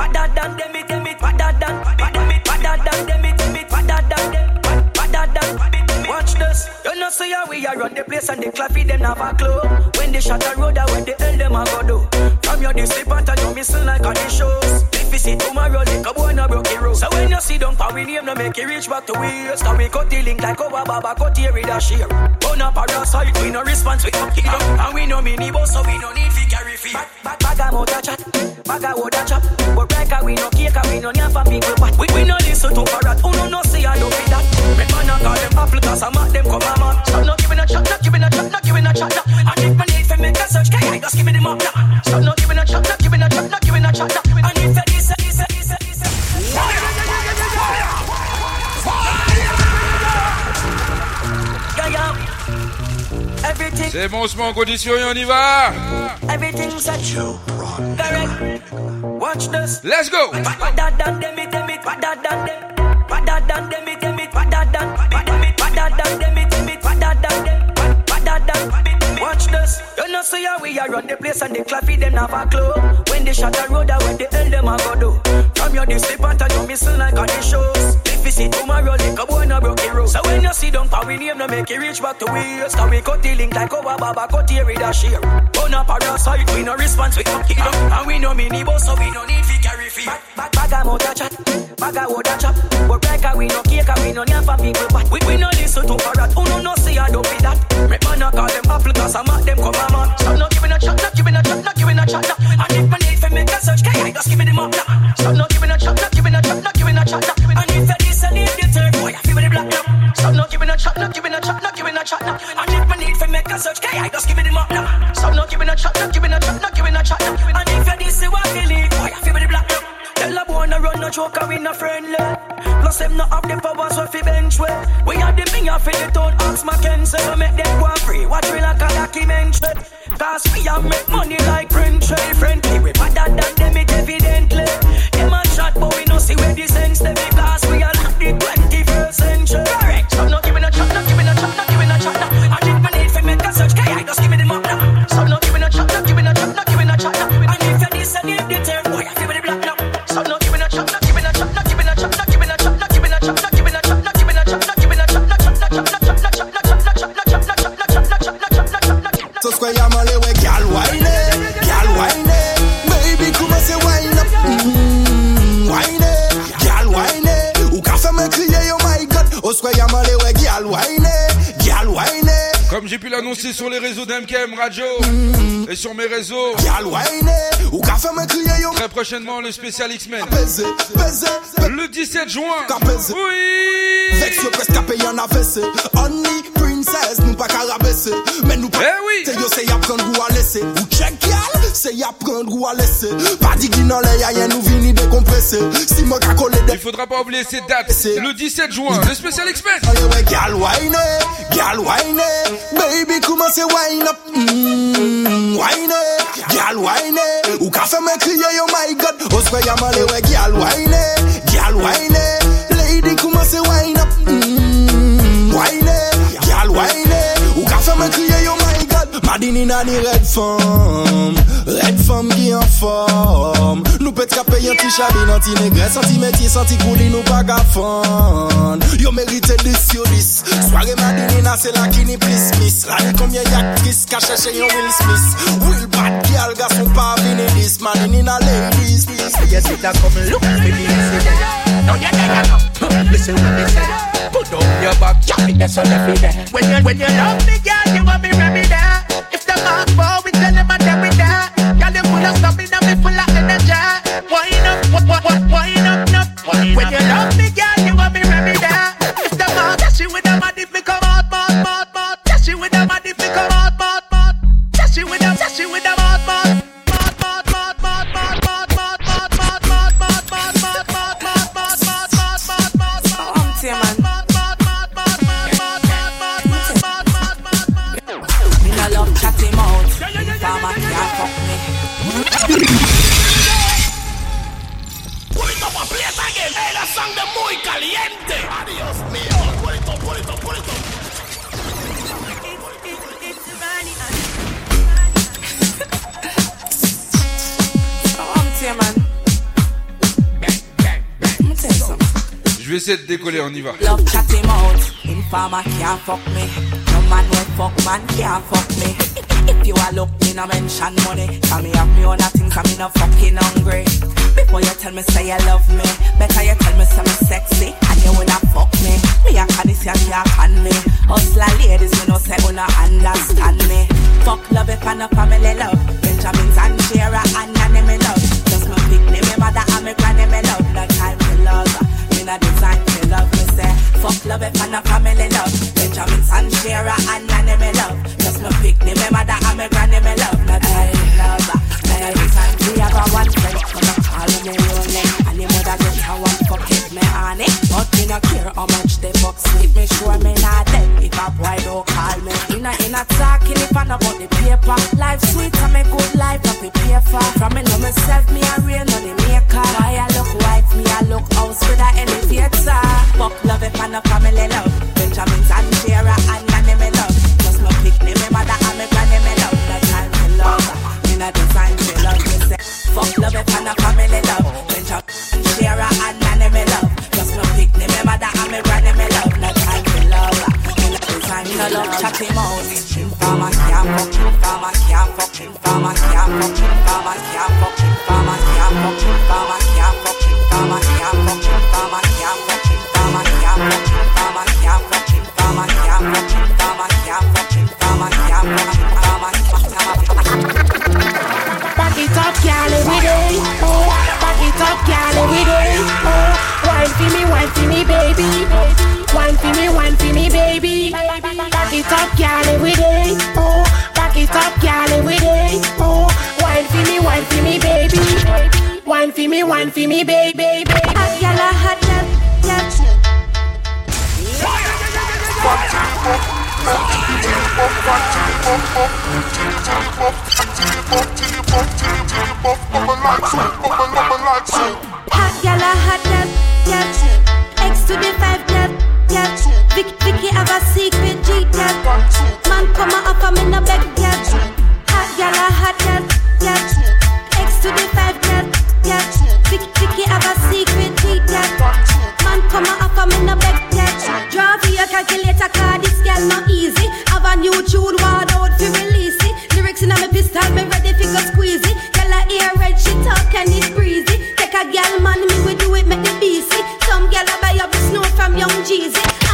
Them, them them, them them. Watch this. You know see how we are run the place and the claffy them have a club. When they shut the road, I when the them a go do. From your this slip and you missing like on the shows. If you see tomorrow, like a boy no broke the. So when you see them power we name, no make it reach back to waste. Cause we cut the link like our baba cut here with a share. Burn up parasite, we no response, we up kingdom. And we no mini boss, so we no need fi carry fee. Bag, bag, mouth a chat, bag a word a chop. Like a we no cake, we no name for people but We, we no listen to parrot, who no no see I don't be that. Make man a call them apple, cause I'm at them come a man. Stop not giving a chat, not giving a chat, not giving a chat. And if man need fi make a search, can I just give me the map now? Stop not giving a chat, not giving a chat, not giving a chat. And if you this, this, this, Everything, C'est bon, on se met en condition et on y va. everything's a true correct. Watch this. Let's go. Padda than them, it them it. Padda than them. Padda than them, it them it. Padda than. Padda than them, it them it. Padda than them. Padda than. Watch this. You know see how we are run the place and the claffy them have a club. When they shut the road, I when the hell them a go do. From your this slip and you missing like on the shows. If you see tomorrow, like a boy no broke the road. So when you see them power name, no make it reach back to waste. Cause we cut the link like our baba cut here with a share. Burn up parasite, we no response, we come kingdom. And we no mini boss, so we no need fi carry fee. Bag, bag, bag a chat, bag a a chop. But a we no cake, a we no name for people but we, we no listen to parrot, who no no see I don't be that. Make man a call them apple, cause I'm at them come a man. Stop not giving a chat, not giving a chat, not giving a chat. now. And if man need fi make a search, can I just give me the map now? Stop not giving a chat, not giving a chat, not giving a chat. now. And if you listen, if you turn, boy, I feel with the black now. Stop not giving a chat, not giving a chat, not giving a chat. now. And if man need fi make a search, can I just give me the map now? Stop not giving a chat, not giving a chat, not giving a chat. now. And if you this, you want to leave, boy, I feel with the black now. Tell a boy no run no joke, and we no friendly. Plus them no have the powers so fi bench way. We have the finger for the town, ask Mackenzie to make them go free. Watch we like a documentary. Cause we have make money like print trade friendly. We better than them it evidently. Them a chat but we no see where the sense them Cause we where your money, where girl, why Comme j'ai pu l'annoncer sur les réseaux d'MKM Radio et sur mes réseaux. Très prochainement, le spécial X-Men. Le 17 juin. Oui. Nou pa ka rabese Men nou pa eh oui. se yo se ya pren drou a lese Ou chek yal se ya pren drou a lese Pa di ki nan le yayen nou vini Si moi ka kole Il faudra pas oublier se date. Le 17 juin. Le spesial expert Yal wayne Girl, whine it. Baby, come and say wine up. Mmm, Whine it. Girl, whine it. Who can make clear, your my God. Husband, I'm a little girl, whine it. Girl, whine. Adi ni nan ni red fom Red fom ki an fom Nou pet ka pey an ti chabi nan ti negre San ti metye, san ti kouli nou pa ka fon Yo merite dis yo dis Sware madi nan se la ki ni plis mis La ni komye yaktris ka chèche yon Will Smith? Will bat ki al gason pa vini dis Madi ni nan ladies Yes, it has come look me this Now you nigga now Listen what me say. Put up your back, chop it, that's all left me there When you, when you love me, girl, you want me remedy when you love De décoller, on y va. Me. No me. If you are look, me no mention money. Cause me have me own things and me no fucking hungry. Before you tell me say you love me, better you tell me say me sexy and you wanna fuck me. Me a can this you can't can me. Hustler ladies, me no say wanna understand me. Fuck love if I no family love. Benjamins and Shira and Nanny me love. Just pick me, me mother and me granny me love. The time me love. Me no design me love me say. Fuck love if I no family love. Benjamins and Shira and Nanny me love. Just my pick me, me mother and me granny me love. The time me love. Me no design we have a one friend. Come and call me lonely. And the mother get how one fuck it me honey. But me no care how much they fuck sleep. Me sure me not dead if a boy don't call me. Inna inna talking if I know about the paper. Life sweet and me good life I pay for. From me know myself me fama que a fonte fama que a me, wine for me, baby. Hot gyal a hot gyal, gyal. Hot gyal a hot gyal, gyal. X to the five gyal, gyal. Vic, Vicky have a secret G gyal. Man come a offer me no beg gyal. Hot gyal a hot gyal, gyal. X to the five gyal, gyal. Vic, Vicky have a secret G gyal. Man come a offer me no beg gyal. Draw for your calculator card, this gyal no easy. Have a new tune, ward out fi release it. Lyrics inna me pistol, me ready fi go squeeze it. Gyal a ear red, she talk and it breezy. Take a gyal man, me we do it, make the BC. Some gyal a buy up the snow from Young Jeezy.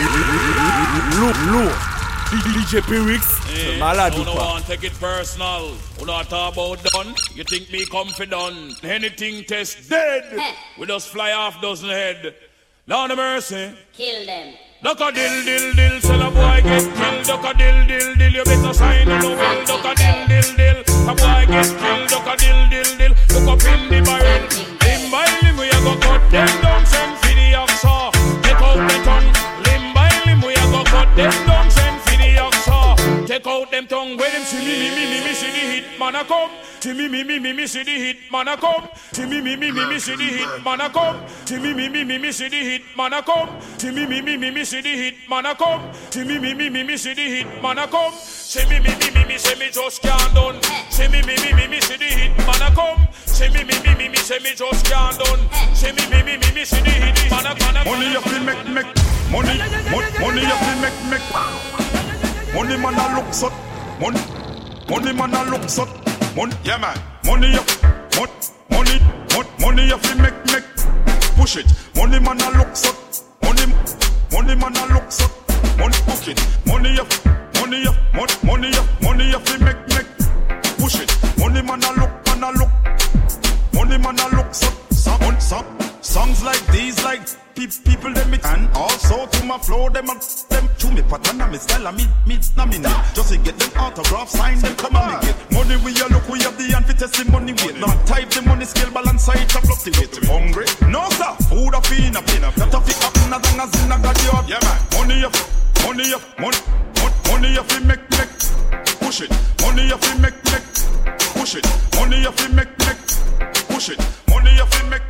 Lourd, lourd. DJ Pyrix, Eh, malade ou pas one take it personal. Who not talk about done? You think me confident? Anything test dead. We just fly off dozen head. Lord of mercy. Kill them. Duck a dill dill dill, sell a boy get killed. Duck a dill dill dill, you better sign the will. Duck a dill dill dill, a boy get killed. Duck a dill dill dill, look up in the barrel. Limb by limb, we a go cut them down, send for the oxa. Them not say Take out them tongue, where them see me, me, me, me, me, see the hit man a come. See me, me, me, me, me, see the hit man a come. See me, me, me, me, me, see the hit man a come. See me, me, me, me, me, see the hit man a come. See me, me, me, me, me, see the hit man a come. See me, me, me, me, me, see the hit man a come. See me, me, me, me, me, say me just can't done. See me, me, me, me, me, see the hit man a come. See me, me, me, me, me, say me just can't done. See me, me, me, me, me, see the hit man a come. Money you feel make make money money you feel make make money man a look so money money man a look so money yeah man. Money mon- money mon- money you feel make make. Push it. Money man a look so money money man a look so money book it. Money you money you mon- money you money feel make make. Push it. Money man a look man a look. Money man a look so some, some songs like these like pe- people them it and also to my flow them a them to me. Pattern and me style and me me na me name just to get them autograph sign them come on me get. Money we a look we have the hand for testimony weight not type the money scale balance side to fluctuate hungry? No sir. Food a fiend a pain that a fi happen as long as in a god yeah man. Money up money up money money up fi make make. Push it. Money up fi make make. Push it. Money up fi make make. Push it. Money you fi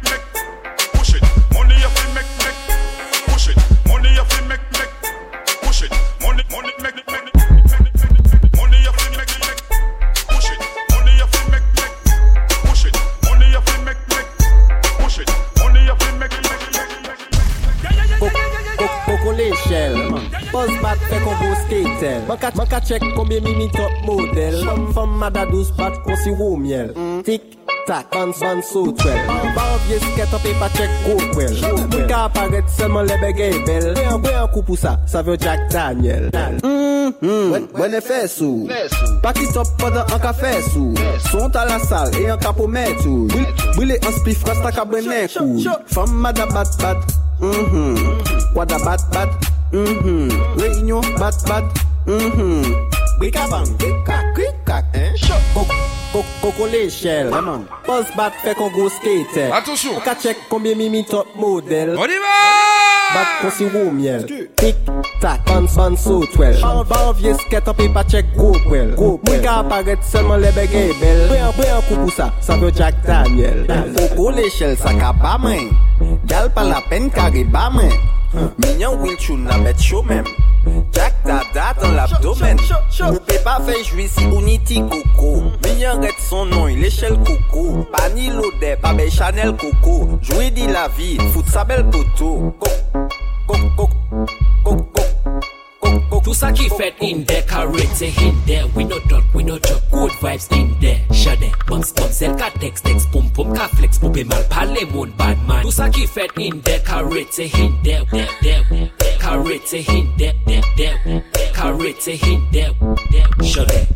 shell Buzz back fek on go skater Man ka chek konbyen mi mi top model Fom madadouz pat konsi wou miel. Tik tak, ban ban sou twel Ba obye sket an pe pa chek go kwel Moun ka aparet selman lebe gey bel Bwe an bwe an kou pou sa, sa vyo Jack Daniel. Mwen e fè sou. Paki top podan an ka fè sou. Sont a la sal e an ka pou mè tou Bwile an spi fras ta ka bwene kou Fom madabat bat Mwen kwa da bat bat. Hmm, hmm. Mm-hmm. Mm-hmm. Réunion, bat, bat, mm-hmm. Bricabang, à bang, cric crac, Coco coco, coco, l'échelle, vraiment. Buzz, bat fait qu'on gros skater. Attention. On check combien mimi top modèle. On y va! Bat qu'on sirop miel. Tic tac, ban ban so twel. Ban ban vieux skate en pas check gros poil. Gros poil. Mika apparaître seulement les bégayes belles. Brun brun coup pour ça, ça veut Jack Daniel. Coco l'échelle, ça ka pas main. Gal pas la peine carré pas main. Minyan winchoun na bet yo men. Jak dada dan l'abdomen. Ou pe pa fe jwi si ou niti koko. Minyan ret son nan il eshel koko. Pa ni lode, pa be chanel koko. Jwi di la vi, fout sa bel poto. Koko Tout ça fait in there, carrette in there. We no dot, we no joke, good vibes in there. Shade, bounce, bounce, el ka text, text, pum, pum, ka flex, poupé mal, parle moun, bad man. Tout ça fait in there, carrette in there, there, there. Carrette in there, there, there. Carrette in there, there. Shade.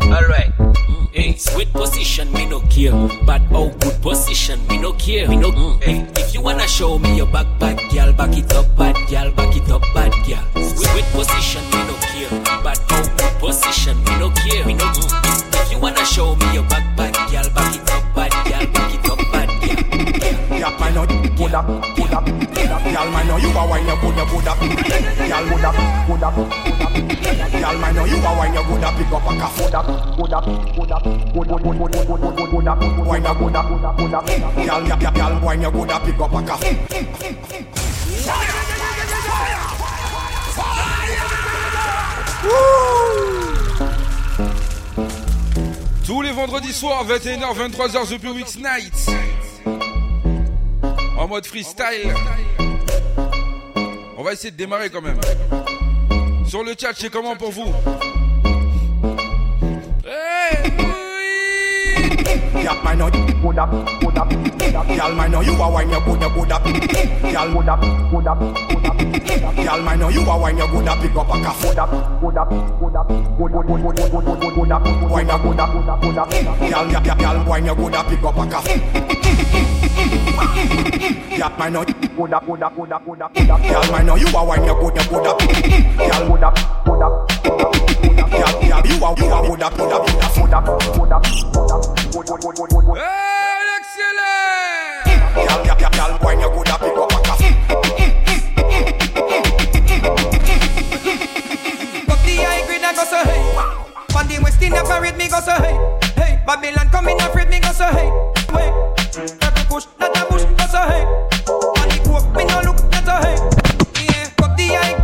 Alright. Hey, sweet position, me no care. But oh, good position, me no care. Me no. Hey, if you wanna show me your back, bad girl, back it up, bad girl, back it up, bad girl. Sweet, sweet position, me no care. But oh, good position, me no care. Me no. Mm, eh. If you wanna show me your back, bad girl, back it up, bad girl, back it up, bad girl. I know, good up, good up, good up. A a a a! Tous les vendredis soirs, 21h, 23h, The Pure Weeks Night. En mode freestyle. On va essayer de démarrer quand même. Sur le chat, c'est comment pour vous Yap, I know you good up, good up, good up. Y'all, I know you are wine, you good, you good up. Y'all, good up, good up, good up, good up. Y'all, I know you are wine, you good up. Pick up a calf, good up, good up, good up, good, good, good, good, good, good, good, good up. Wine, you good up, good up, good up. Y'all, yap, yap, y'all, wine, you good up. Pick up a calf. I know you good up, good up, good up, good up, good up. You are good, up. Good up, good up, good up, up. You are, you are good up, good up, good up, good up, up, up. Good. Excellent! Y'all, y'all, y'all, y'all, wine, you good up, pick up a calf. Up the high grade, I go so hey. On the west parade, me go so hey. Hey, Babylon coming afraid, me go so hey. A push, not a push, go so hey. Coke, me no look, not so hey. Yeah, up the high,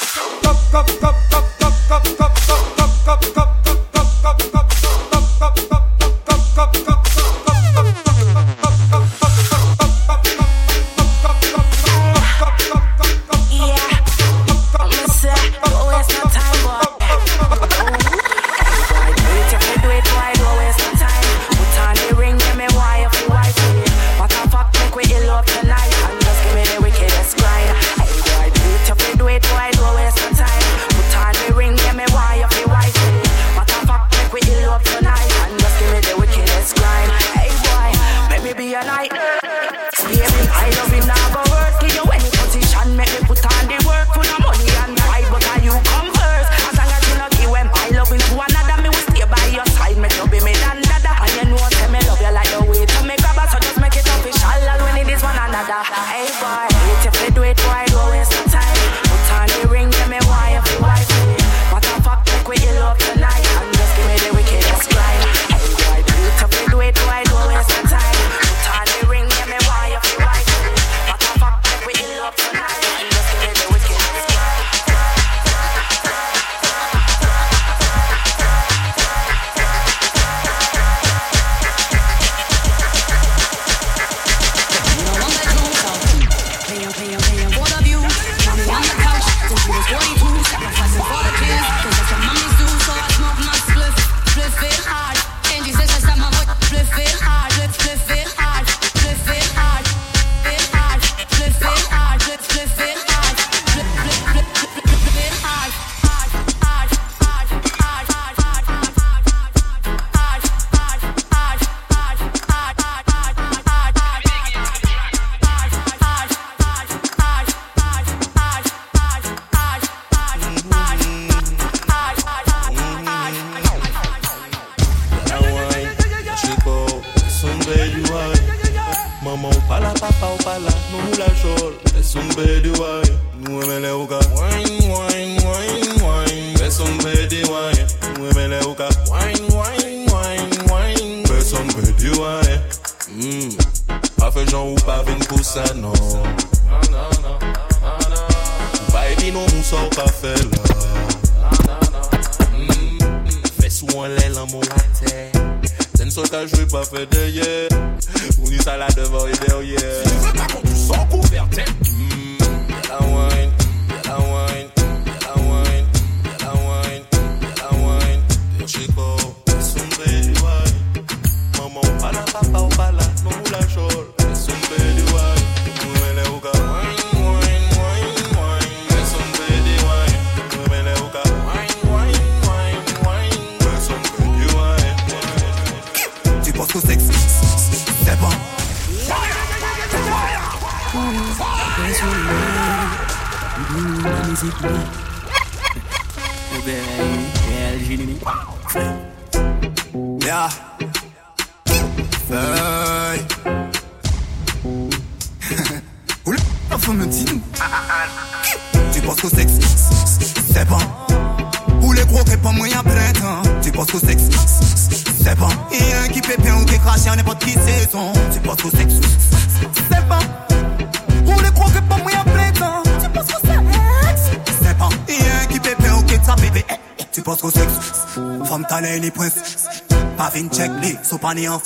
Les sopaniens.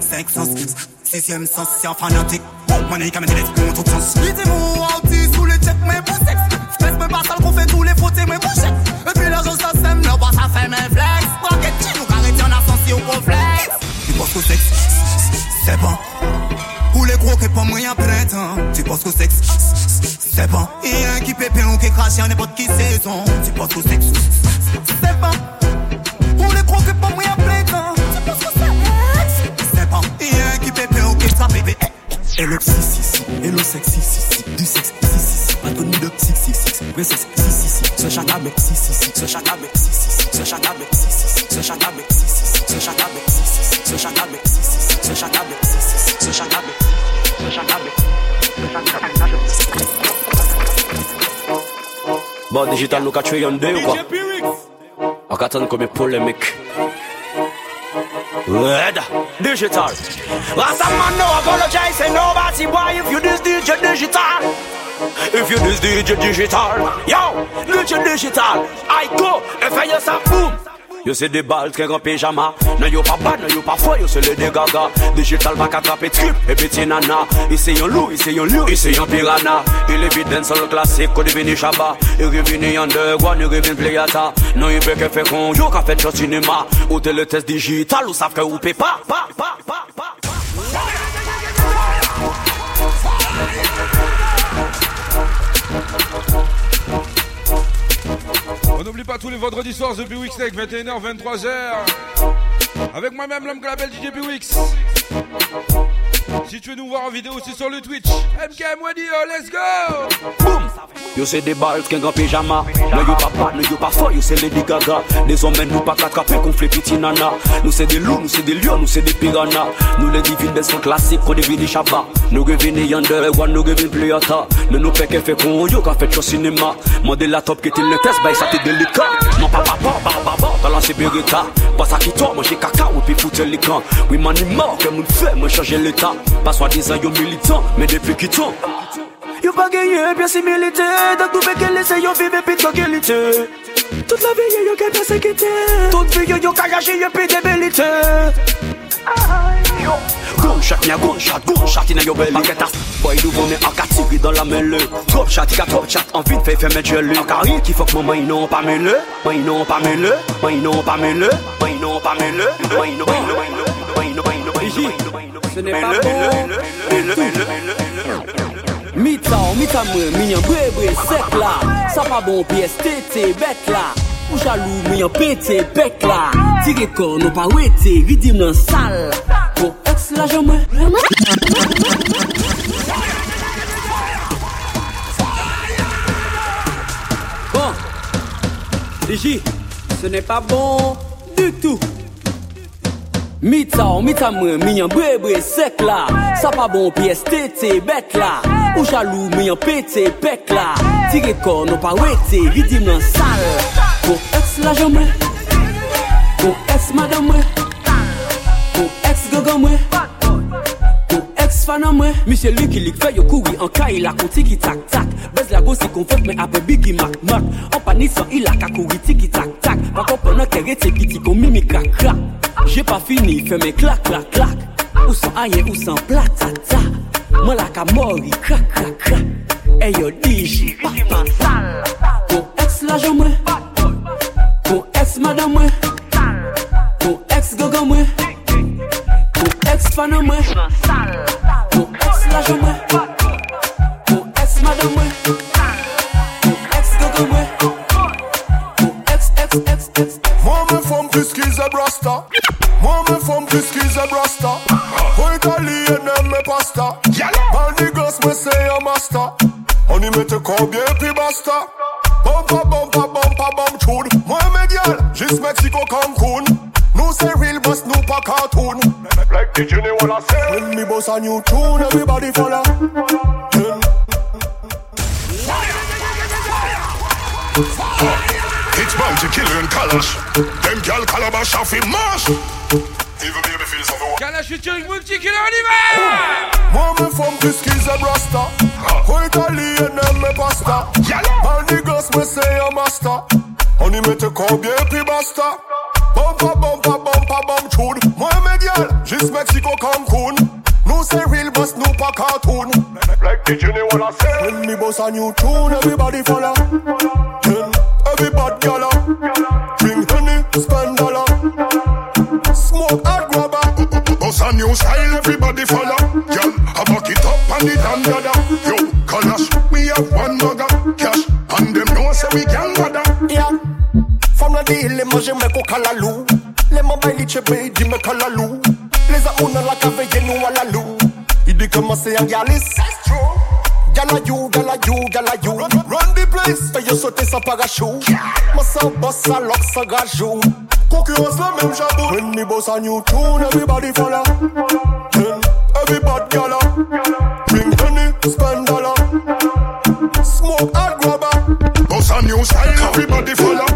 Cinq sens, sixième sens, c'est un fanatique. Est comme des lettres, tout sens. Dis-moi, autiste, sous les check, mais pour sexe. Fais me pas sale qu'on fait tous les fautes, mais pour chèque. Et puis l'argent, ça sème, le bois, ça fait mes flex. Braquette, tu nous arrêter en ascension au complexe? Tu penses qu'au sexe, c'est bon? Ou les gros qui pas moyen printemps. Tu penses qu'au sexe, c'est bon? Et un qui pépé ou qui crache en n'importe qui saison. Tu penses qu'au sexe, c'est bon? Ou les gros qui pas moyen printemps. Hello, si, si, si. Hello, sexy, si, si. Du sexe, si, si, si. Pas de si, si, si. Princesse, si, si, si. Ce chat avec, si, si, si. Ce chat avec, si, si, si. Ce chat avec, si, si, si. Ce chat avec, si, si, si. Ce chat avec, si, si, si. Ce chat avec, si, si, si. Ce chat avec, si, si, si. Ce chat avec, ce chat avec. Bon, digital nou ka chwe yon de ou kwa? Ak atan kome polemik Red Digital. Rasta man? No apologize, say nobody. Boy if you this DJ digital. If you this DJ digital. Yo, DJ digital, I go, and fire yourself boom. Yo c'est des balles, qu'un grand pyjama. Non, yo pas bad, non, yo pas fort, yo c'est le dégaga. Digital va attraper trip et e petit nana. Ici yon loup, ici yon loup, ici yon piranha. Il est vide sur le classique, qu'on devine chaba. Il revient underground, il revient playata. Non, il peut que faire con, yo qu'a fait juste cinéma. Ou t'es le test digital, ou savent que ou paye pas, pas, on n'oublie pas tous les vendredis soirs The Bewix Tech, 21h, 23h. Avec moi-même, l'homme que l'appelle DJ Bewix. Si tu veux nous voir en vidéo, c'est sur le Twitch. MKM Wadio, let's go! Yo c'est des balles qui en pyjama. Non yo pas bad, non yo pas fort, yo c'est Lady Gaga. Les hommes nous pas qu'attraper conflit petit nana. Nous c'est des loups, nous c'est des lions, nous c'est des piranhas. Nous les divines des sont classiques, on devine chapa Nous revenons yonder, one nous revenons plus yata Nous nous fait qu'elle fait qu'on yo qu'a fait au cinéma. Modé la top qui était le test, bah ça t'est délicat. Non pas papa, bah bah, t'as lancé Beretta. Pas ça qui toi, manger caca ou puis foutre les camps. Oui man il mort, que mon fait, moi changer l'état Pas soi-disant yo militant, mais depuis qui tombe Yo pas gagné, bien similité Donc nous qu'elle essaye, yo vive puis de qualité Toute la vie, yo qu'elle persécuté Toute vie, yo yo gâcher, yo puis débilité Gunshot, nya gunshot, gunshot in your belly Get a boy nous on est en catégorie dans la mêlée Top shot, il a top shot, envie de faire mettre gelé Encore rien qui faut que maman ils n'ont pas mêlé Moi ils n'ont pas mêlé, moi ils n'ont pas mêlé Moi ils n'ont pas mêlé, moi ils n'ont pas mêlé Moi ils n'ont Ce n'est pas bon. Mita, mita mwen, minyan bre bre sek la. Sa pa bon piyes tete, bet la. Ou jalou, minyan pete, bek la. Tire kon, nou pa wete, ridim nan sal. Ko ex la jomwe Bon, DJ, ce n'est pas bon du tout Mita ou mita mwen, minyan bre bre sek la. Sa pa bon piyes tete bet la. Ou jalou minyan pete pek la. Tire kon nou pa wete, ridim nan sal. Pou eks la jomwe. Pou eks madamwe Pou eks gogomwe fan an mwen. Michel lui ki lik fè yo koui an ka il a konti ki tak tak. Bez la go si kon fèt men apè bigi mak mak. An pa nisan il a kakoui ti ki tak tak. Pa kompon an kere te piti kon mimi krak krak. Jè pa fini fè men klak klak klak. Ou san ayen ou san plak ta ta. Mwen la ka mori krak krak krak. E yo diji pa pa pa. Kon ex la jan mwen. Kon ex madan mwen. Kon ex gogan mwen. ex fan mwen Ou ex la jan mwen Ou ex madan mwen Ou ex gogo mwen Ou ex, ex, ex, ex Mwen mwen fom tiski ze brasta. Mwen mwen fom tiski ze brasta. Ou italien eme pasta. Bandi gos mwen se yon masta Oni mwen te kobye pi basta? Bampa, bampa, bampa, bamp choud Mwen me gyal, jis Meksiko Cancun. Nou se real boss, nou pa cartoon. When me boss a new tune, everybody follow. Then... It's bound to kill in colours. Them gal calabash off in mash. Even baby feels over. Kalash is doing with chicken anyway. Mama from Kiskis and Rasta. Wait a and me pasta. And the girls me say I'm master. On y mette combien puis basta Bumpa bumpa bumpa bum tune Moi mes gal, juste Mexico Cancun Nous c'est real boss, nous pas cartoon Like the Jenny wanna say When me boss a new tune, everybody follow Then everybody gala Bring honey, spend dollar Smoke hot grabber Bust a new style, everybody follow. Girl, I back it up and it and dada. Yo, Kalash, we have one mugger. Cash, and them know say we can. Lèman jè mè kou kalalou Lèman bay li chebe, di mè kalalou Le za ou nan la kave, ye nou alalou I di koman se an gyalis Gala you, gala you, gala you. Run, the place. Fè yo sote sa parachou Mè sa boss sa lok sa gajou. Konkurans la mèm jabou When the boss a new tune, everybody follow. Then, everybody gala. Bring money, spend dollar Smoke and grabber. Boss a new style, everybody follow.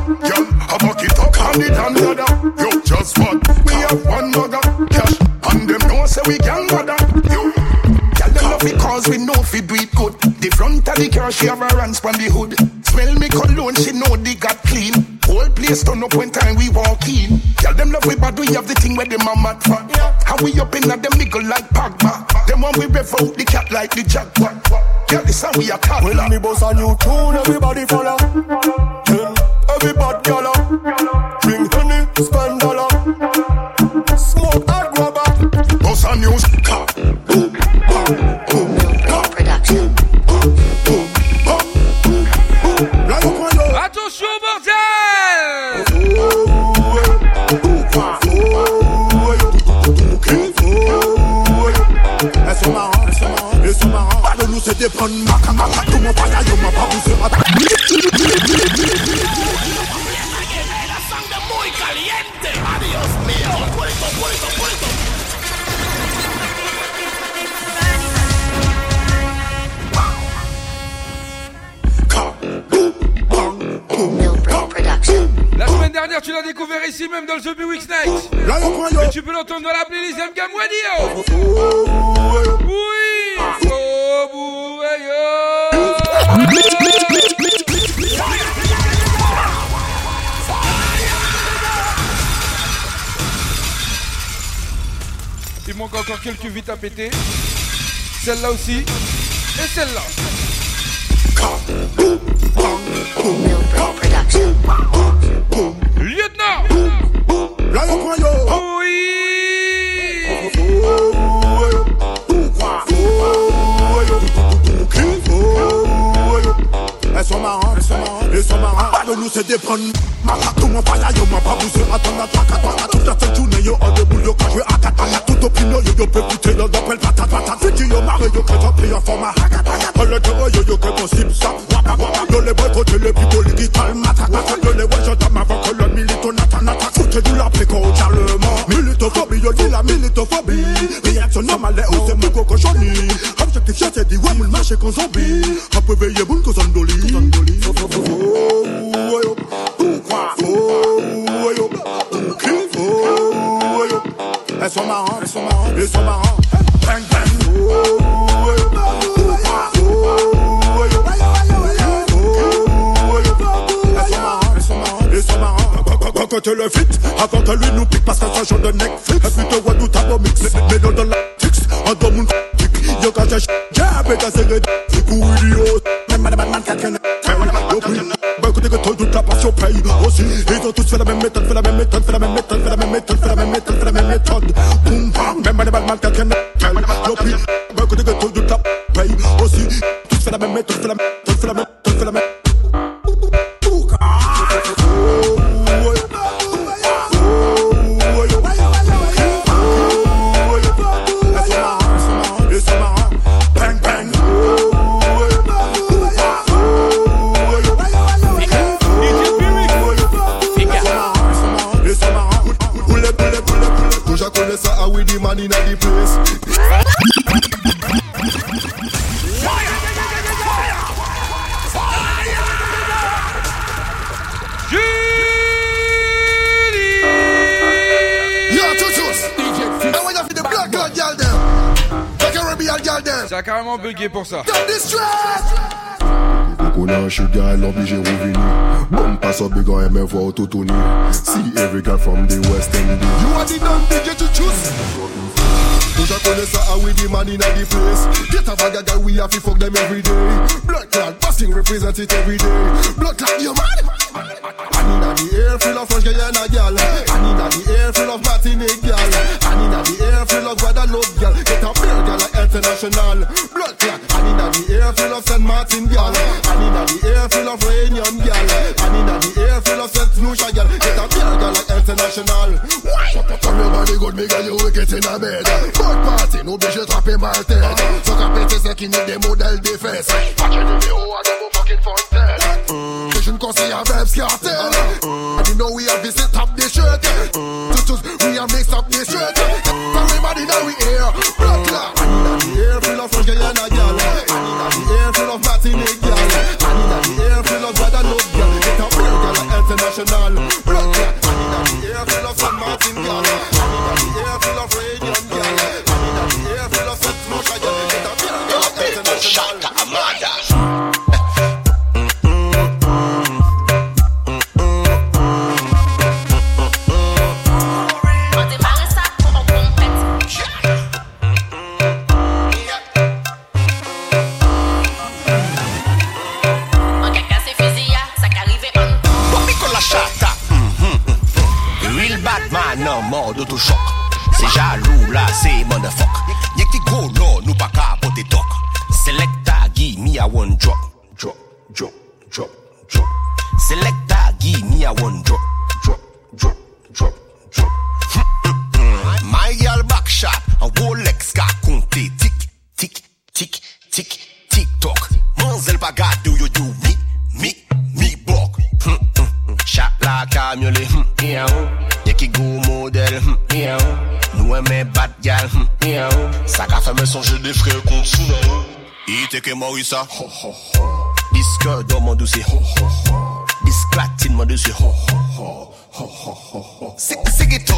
It up and it and just what? We have one mugger. Cash, and them know say we can bother. Yo, Girl, them love it cause we know fi do it good. The front of the car, she have her hands on the hood. Smell me cologne, she know they got clean. Whole place turn up when time we walk in. Girl, them love we bad, we have the thing where them a mad for. How we up in at them nigga like Pogba. Them one we rev out the cat like the jaguar. Girl, this how we a toddler. When me boss a new tune, everybody follow. Every bad gala Bring honey, spend Smoke hard des bonnes maca, maca, tout mon m'a mío. Puerto, puerto, puerto. La semaine dernière, tu l'as découvert ici même dans le The Week Night. Et tu peux l'entendre dans la playlist. Oui. Il manque encore quelques vites à péter. Celle-là aussi. Et celle-là. Lieutenant Elles sont marrantes, elles sont marrantes, elles sont marrantes. Pas de nous, c'est des bonnes. Maca, tout mon paya, yo, m'a pas bougé. Attends, la traque, attends, toute la cette journée, yo, en yo, quand je vais à katana. Tout opinion, yo, yo, peut goûter, yo, d'appel, patate, patate. Fiti, yo, marre, yo, que t'as pris en format, yo, yo, que waka. Yo, les boys, côté, les les. Yo, les boys, j'entends avant que le du la préco, au parlement. Militophobie, yo, la militophobie. Réaction normale, où c'est mon. Objectif, c'est dit, ouais, marché, qu'on zombie. Veillé, on the neck donne Netflix, et puis te vois tout à mix. Mais dans la tix, un domaine You got your j'ai yeah, better say good. Up, big on me voir. See every girl from the West End. You are the dumb DJ to choose. Déjà connais ça, ah oui, the man in the place. Get a bag of girl, we have to fuck them every day. Blood clot, busting represent it every day. Blood clot, you man. And inna the air full of Guyana gal. And inna cocky need the model defense. modèle. Hmm, Nous aimons bad gal. Hmm, Ça qu'a fait son jeu de frères contre Soudan. Eh. Il était que Morissa. Disque dans mon dossier. Disque latine mon dossier. C'est que tout.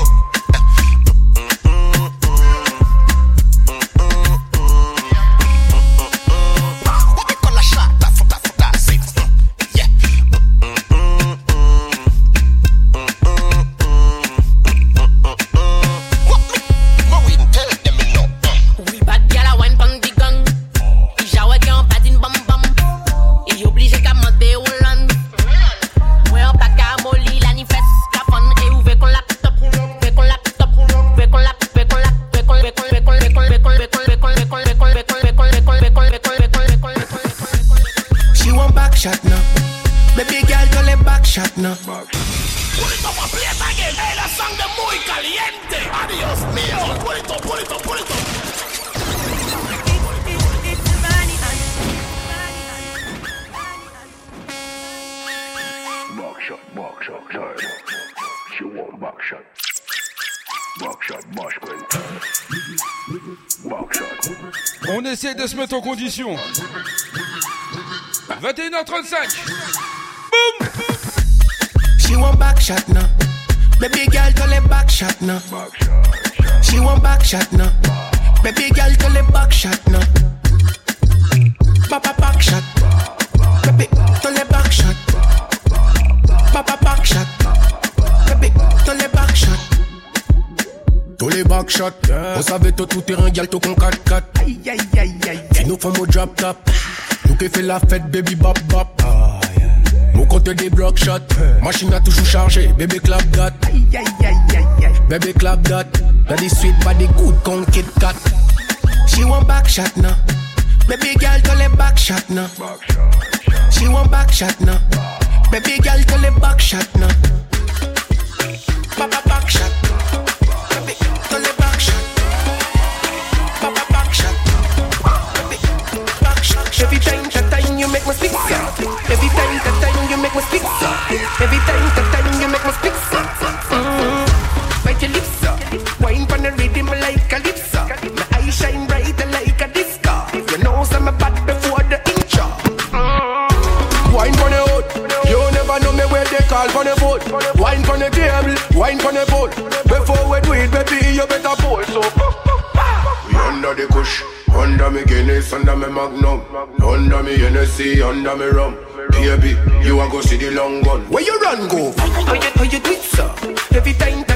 Essaie de se mettre en condition. 21h35. She want back shot now. Baby girl, call it back shot now. She want back shot now. Baby girl, call it back shot now. Papa Tous les backshots, on savait tout tout terrain, gal tout con 4-4. Aïe aïe aïe aïe. Si nous faisons au drop top, nous qui fait la fête, baby bop bop. Nous compte des block shots, machine a toujours chargé, baby clap that. Aïe aïe aïe aïe aïe. Baby clap that, y'a des sweet pas des good con Kit Kat. She want back shot now. Baby girl, call it back shot now. She want back shot now. Baby girl, call it back shot now. Papa back shot. Every time, that time you make me speak so. Mm. Bite your lips up. Wine pon the rhythm like a calypso. My eyes shine bright like a disco. You know some bad before the intro. Wine for the hood, you never know me where they call for the boat. Wine for the table, wine for the boat. Before we do it, baby, you better pull. So, we under the kush, under me Guinness, under me Magnum, under me Hennessy, under me rum. Baby, you a go see the long gun. Where you run go? How you, how you do it so? Every time,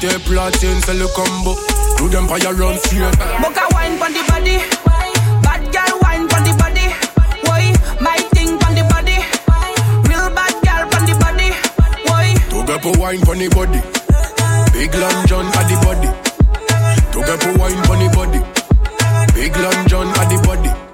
Shove tes platines c'est le combo Do them fire run straight Boca wine pon the body. Bad girl wine pon the body. Why? My thing pon the body. Real bad girl pon the body. Why? To get for wine for the body Big long john at the body To get for wine for the body Big long john at the body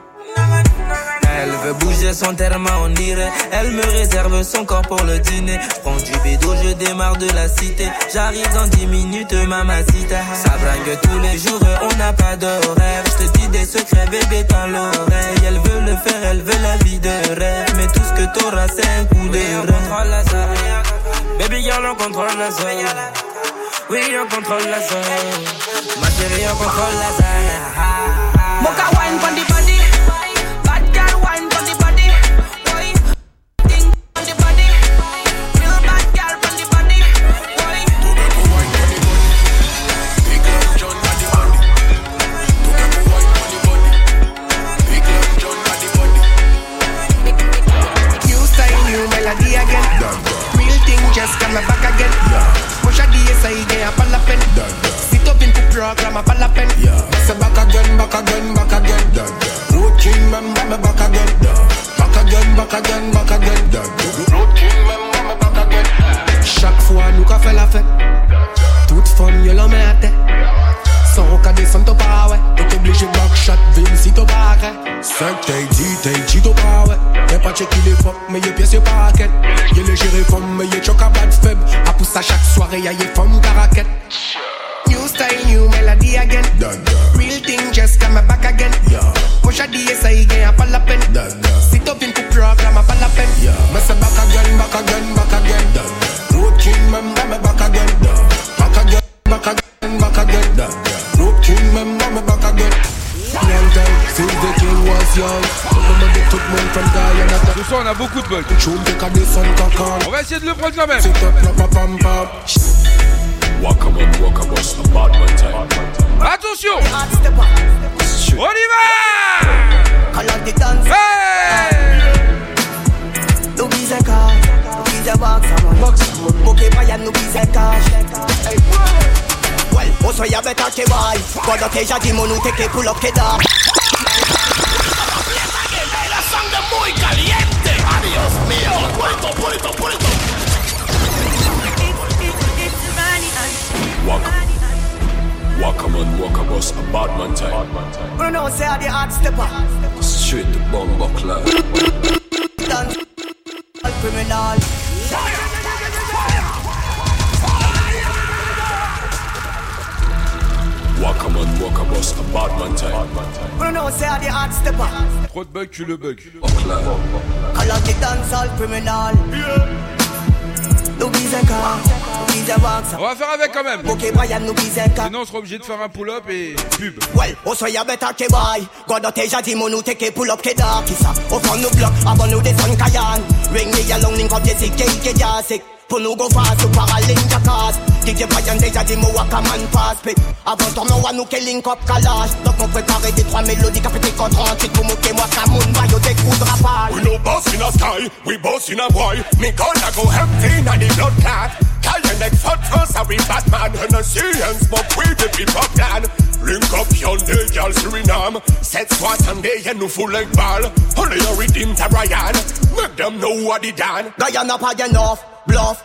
Bouger son terme, on dirait. Elle me réserve son corps pour le dîner. Prends du bédo, je démarre de la cité. J'arrive dans 10 minutes, mamacita. Ça bringue tous les jours, on n'a pas d'horaire. Je te dis des secrets, bébé, dans l'oreille. Elle veut le faire, elle veut la vie de rêve. Mais tout ce que t'auras, c'est un coup de contrôle la zone. Baby girl, on contrôle la zone. Oui, on contrôle la zone. Ma chérie, on contrôle la zone. Wine mais y'a pièce y'a mais choc à bad faible. À pousse à chaque soirée, y'a y'a femmes caraquette. New style, new melody again. Real thing just come back again. Push a DS again, a pas la peine. Bubble. On. Va essayer de le prendre quand même. Attention. On y va. Hey! Well, also you better keep take pull up the dark Walk. Walk a man, walk a bus, a bad man time. Bruno say I the hot stepper. Straight to bomb club. Dance, all criminal. Walk a man, walk a bus, a bad man time. Bruno say I the hot stepper. Trop de bugs, tu le bug. Call out the dance, all criminal. Nous bise cash, nous bise box. On va faire avec quand même. Nous. Sinon, on sera obligé de faire un pull-up et pub. Well, also ya better que boy. Cuando te ya dimos, no te que pull up que da. Kisa, au fond nous bloc, avant nous descendre Kayan. Ring me along, link up, it que ya sick. Pour nous go fast, ou paraling jackass. DJ Brian déjà dit moi waka man pass pick. Avant à nous link up calage. Donc on prépare des trois mélodies capété contre pour moquer moi Kamoun, bayo des coups de rafale. We no boss in a sky, we boss in a boy. Me gonna go empty na the blood clot. Cayenne neck fat first, a we Batman. Hennessy and smoke weed if we pop down. Link up Hyundai, girl Suriname. Set squat and they and no full leg ball. Only you redeem to Ryan. Make them know what he done. Guyana pas enough, bluff,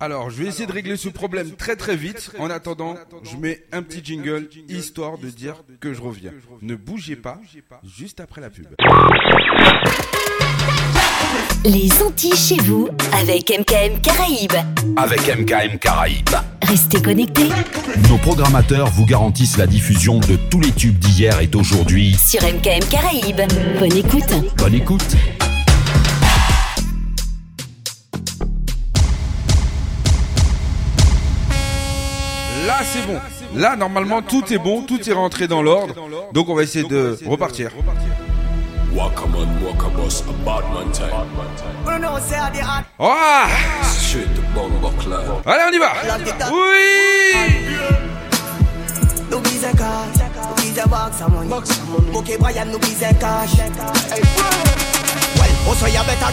Alors, je vais essayer de régler ce problème très très vite. En attendant, je mets un petit jingle histoire de dire que je reviens. Ne bougez pas, juste après la pub. Les Antilles chez vous avec MKM Caraïbes. Avec MKM Caraïbes. Restez connectés Nos programmateurs vous garantissent la diffusion de tous les tubes d'hier et d'aujourd'hui. sur MKM Caraïbes. Bonne écoute. Bonne écoute. Là, c'est bon. Là, normalement, tout est bon, tout est rentré dans l'ordre. Donc, on va essayer de repartir. Hot. Ah. Allez, on y va Oui cash, box money. Brian, cash. Well, also better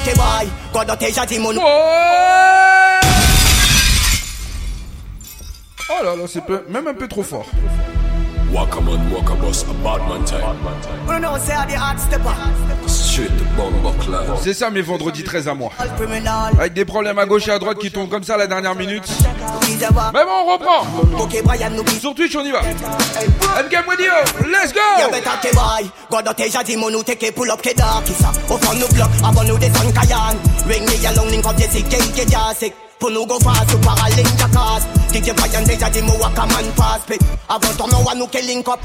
Oh là là, c'est peu- même un peu trop fort. Walk a man, walk bus, bad man time. C'est ça mes vendredis 13 à moi. Avec des problèmes à gauche et à droite qui tombent comme ça à la dernière minute. Mais bon, on reprend Sur Twitch, on y va Radio, let's Ya go. Ring me along, link up, sick. Fast, Déjà Pé link up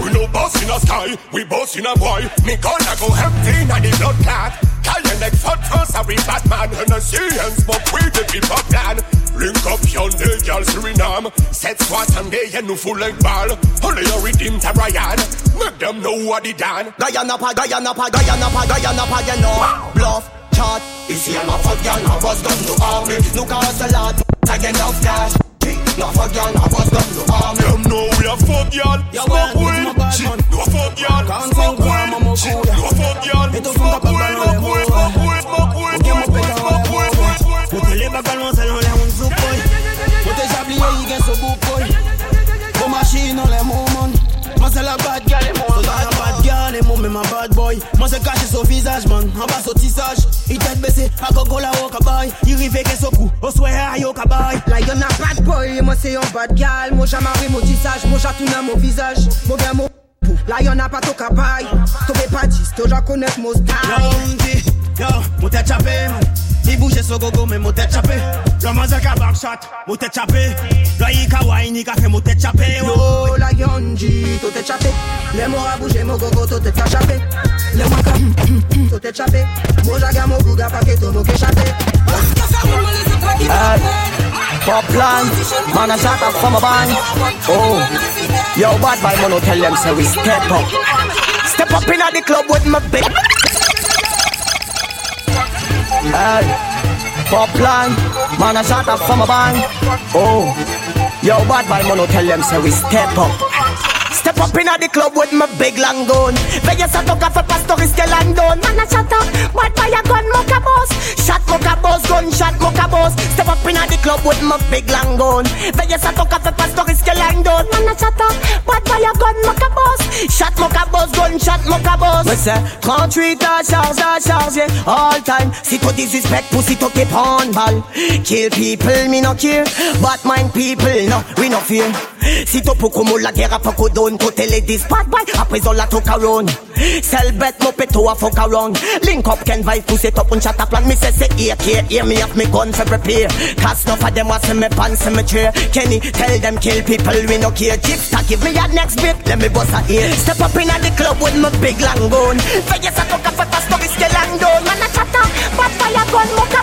We no boss in a sky, we boss in a boy. Me gonna go empty in the blood clot. Call your neck foot I Batman? And I see and smoke the people plan. Link up your nez, y'all Suriname Cette soixante-dix, y'a nous like balle Only your redeem to Ryan. Make them know what he done. Guyana pa, Guyana pa, Guyana pa, Guyana pa, you know. Bluff you see he enough for y'all, I was done to army Look at us a lot, I get enough cash. No fuck y'all, no fuck them, no army Them know we a fuck y'all, smoke weed. No fuck y'all, smoke weed. No fuck y'all, smoke weed. même un bad boy. Moi j'ai caché son visage, man, en bas au tissage. Il tête baissé, à Gogola au cabaye. Il rivait qu'est son coup, au soir au cabaye. Là y'en a bad boy, moi c'est un bad gal. Moi j'ai marré mon tissage, moi j'ai tout dans mon visage. Mon bien, mon La yon apatok apay Tope patis, toja konet mos tay La yon yo, mou te chape I bouje so gogo men mou te chape La manzel ka backshot, mou te chape La yi ka wine, yi ka fe mou te chape Yo, oh. la yon di, to te chape Le mou a bouje mou gogo, to te chape Le mou a ka, to te chape Mou jaga mou guga pa ke to mou ke chape pop plan, man a shot up from a band. Oh, yo, bad boy, man, tell them say we step up. Step up in the club with my big. Hey, pop plan, man a shot up from a band. Oh, yo, bad boy, man, tell them say we step up. Step up in the club with my big long gun. Veillez à ton café pastoris que Landon. Man a shot up, bad boy a gun mocha boss. Shot mocha boss, gun shot mocha boss. Step up in the club with my big long gun. Veillez à ton café pastoris que Landon. Man a shot up, bad boy a gun mocha boss. Shot mocha boss, gun shot mocha boss. Mais c'est 38 à charge à charger all time. Si tu disrespect, pussy to keep on ball. Kill people, me no care. But mind people, no, we no fear. Si tu pour comme la guerre a fuck down, côté les dispat boy, après on la took around. Sell bet mo peto a fuck around. Link up can vibe push it up and chat a plan. Say say here, here, here me have me gun for prepare. Cause enough of them was in me pants in me chair. Kenny tell them kill people we no care. Gypsy give me a next bit, let me bust a ear. Step up in the club with my big long gun. Vegas a took a fat story still long down. Man a chatter, but fire gun mocha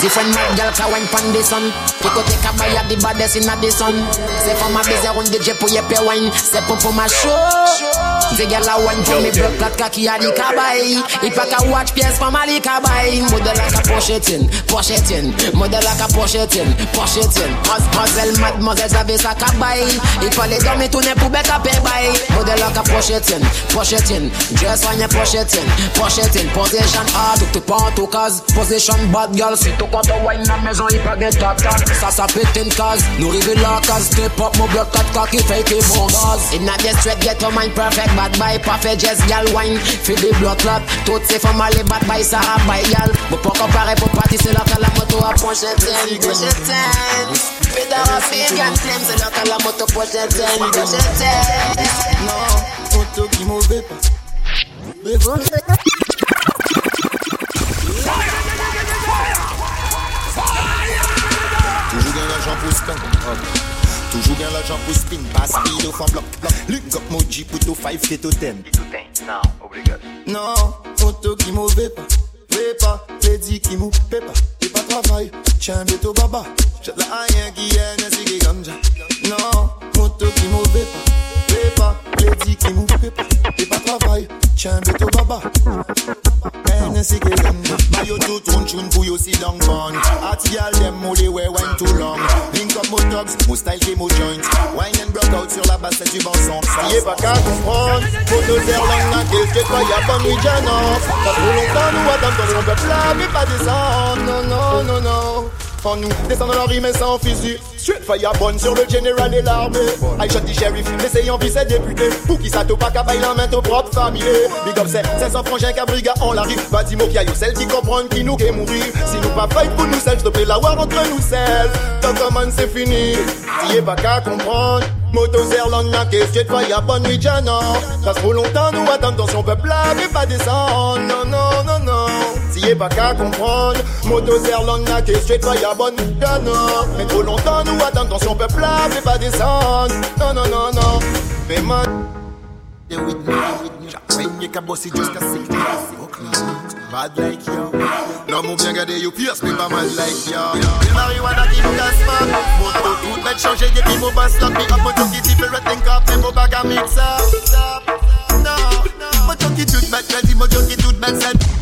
Different mad girl can wine pon the sun. You go take a buy at the baddest in the sun. Say for my busy the jet pour your wine. Step up for my show. The girl a wine for me blood clot cocky a the kabay If I can watch PS for my the kabay Model like a pochetin, pochetin Model like a pochetin, pochetin Mademoiselle, mademoiselle, savez ça kabay Il fallait dormir tourner pour bête à paix bay Model like a pochetin, pochetin Dress on your pochetin, pochetin Position hard, tout pas en case Position bad girl, c'est tout quand on wine la maison, il pas de tac tac Ça ça pète une case, nous rive la case Step up, mon bloc 4 4 qui fait que bon gaz In a des straight, get your mind perfect. Bad boy, parfait, just gal wine. Fais des blocs clap, toutes ces femmes aller bad boy Ça a by gal, bon pas comparer pour partir C'est là que la moto a pochetin Pochetin Pédard à faire, gal flemme C'est là que la moto pochetin Pochetin Non, auto qui mauvais pas Toujours Toujou gen lojan pou spin, pas speedo fan blok blok gok moji pou tou fay fye tou ten Ki tou ten, nan, obligat Nan, foto ki mou ve pa, ve pa, di ki baba. Chet la ayen ki si ki ganja. Nan, foto ki mou ve béto baba. Your two tune you. At y'all only way wine too long. Up. Wine and broke out sur la base c'est du Que toi y'a pas trop longtemps nous On peut pas Non non non non En nous descendons la rime sans fusil Straight fire bonne sur le général et l'armée. I shot the sheriff, essayant vice député Pour qui ça te pas qu'à la main ton propre famille Big up c'est 500 frangins qu'à briga on l'arrive Pas dit mot qu'il y a celle qui comprennent qui nous qu'est mourir Si nous pas fight pour nous seuls, stopper la war entre nous seuls. Tant comment c'est fini, t'y pas qu'à comprendre. Moto Zerland n'a qu'est straight fire bonne nuit non Ça trop longtemps nous attendons son peuple là mais pas descendre. Non non non non Qui est pas qu'à comprendre. Moto Zerland n'a que straight fire bonne non. Mais trop longtemps nous attendons, attention peuple là, fais pas descendre. Non, non, non, non. Mais man. They with me, with me. When you can boss just a sing. Bad like yo. Non mon bien gardé, you pierce me pas mal like yo. Le marijuana qui nous casse pas. Moto tout bête changer depuis mon bass lock me up. Moto qui different think up, mais mon bag à mix up. Non, moto qui tout bête, ready, moto qui tout bête, c'est.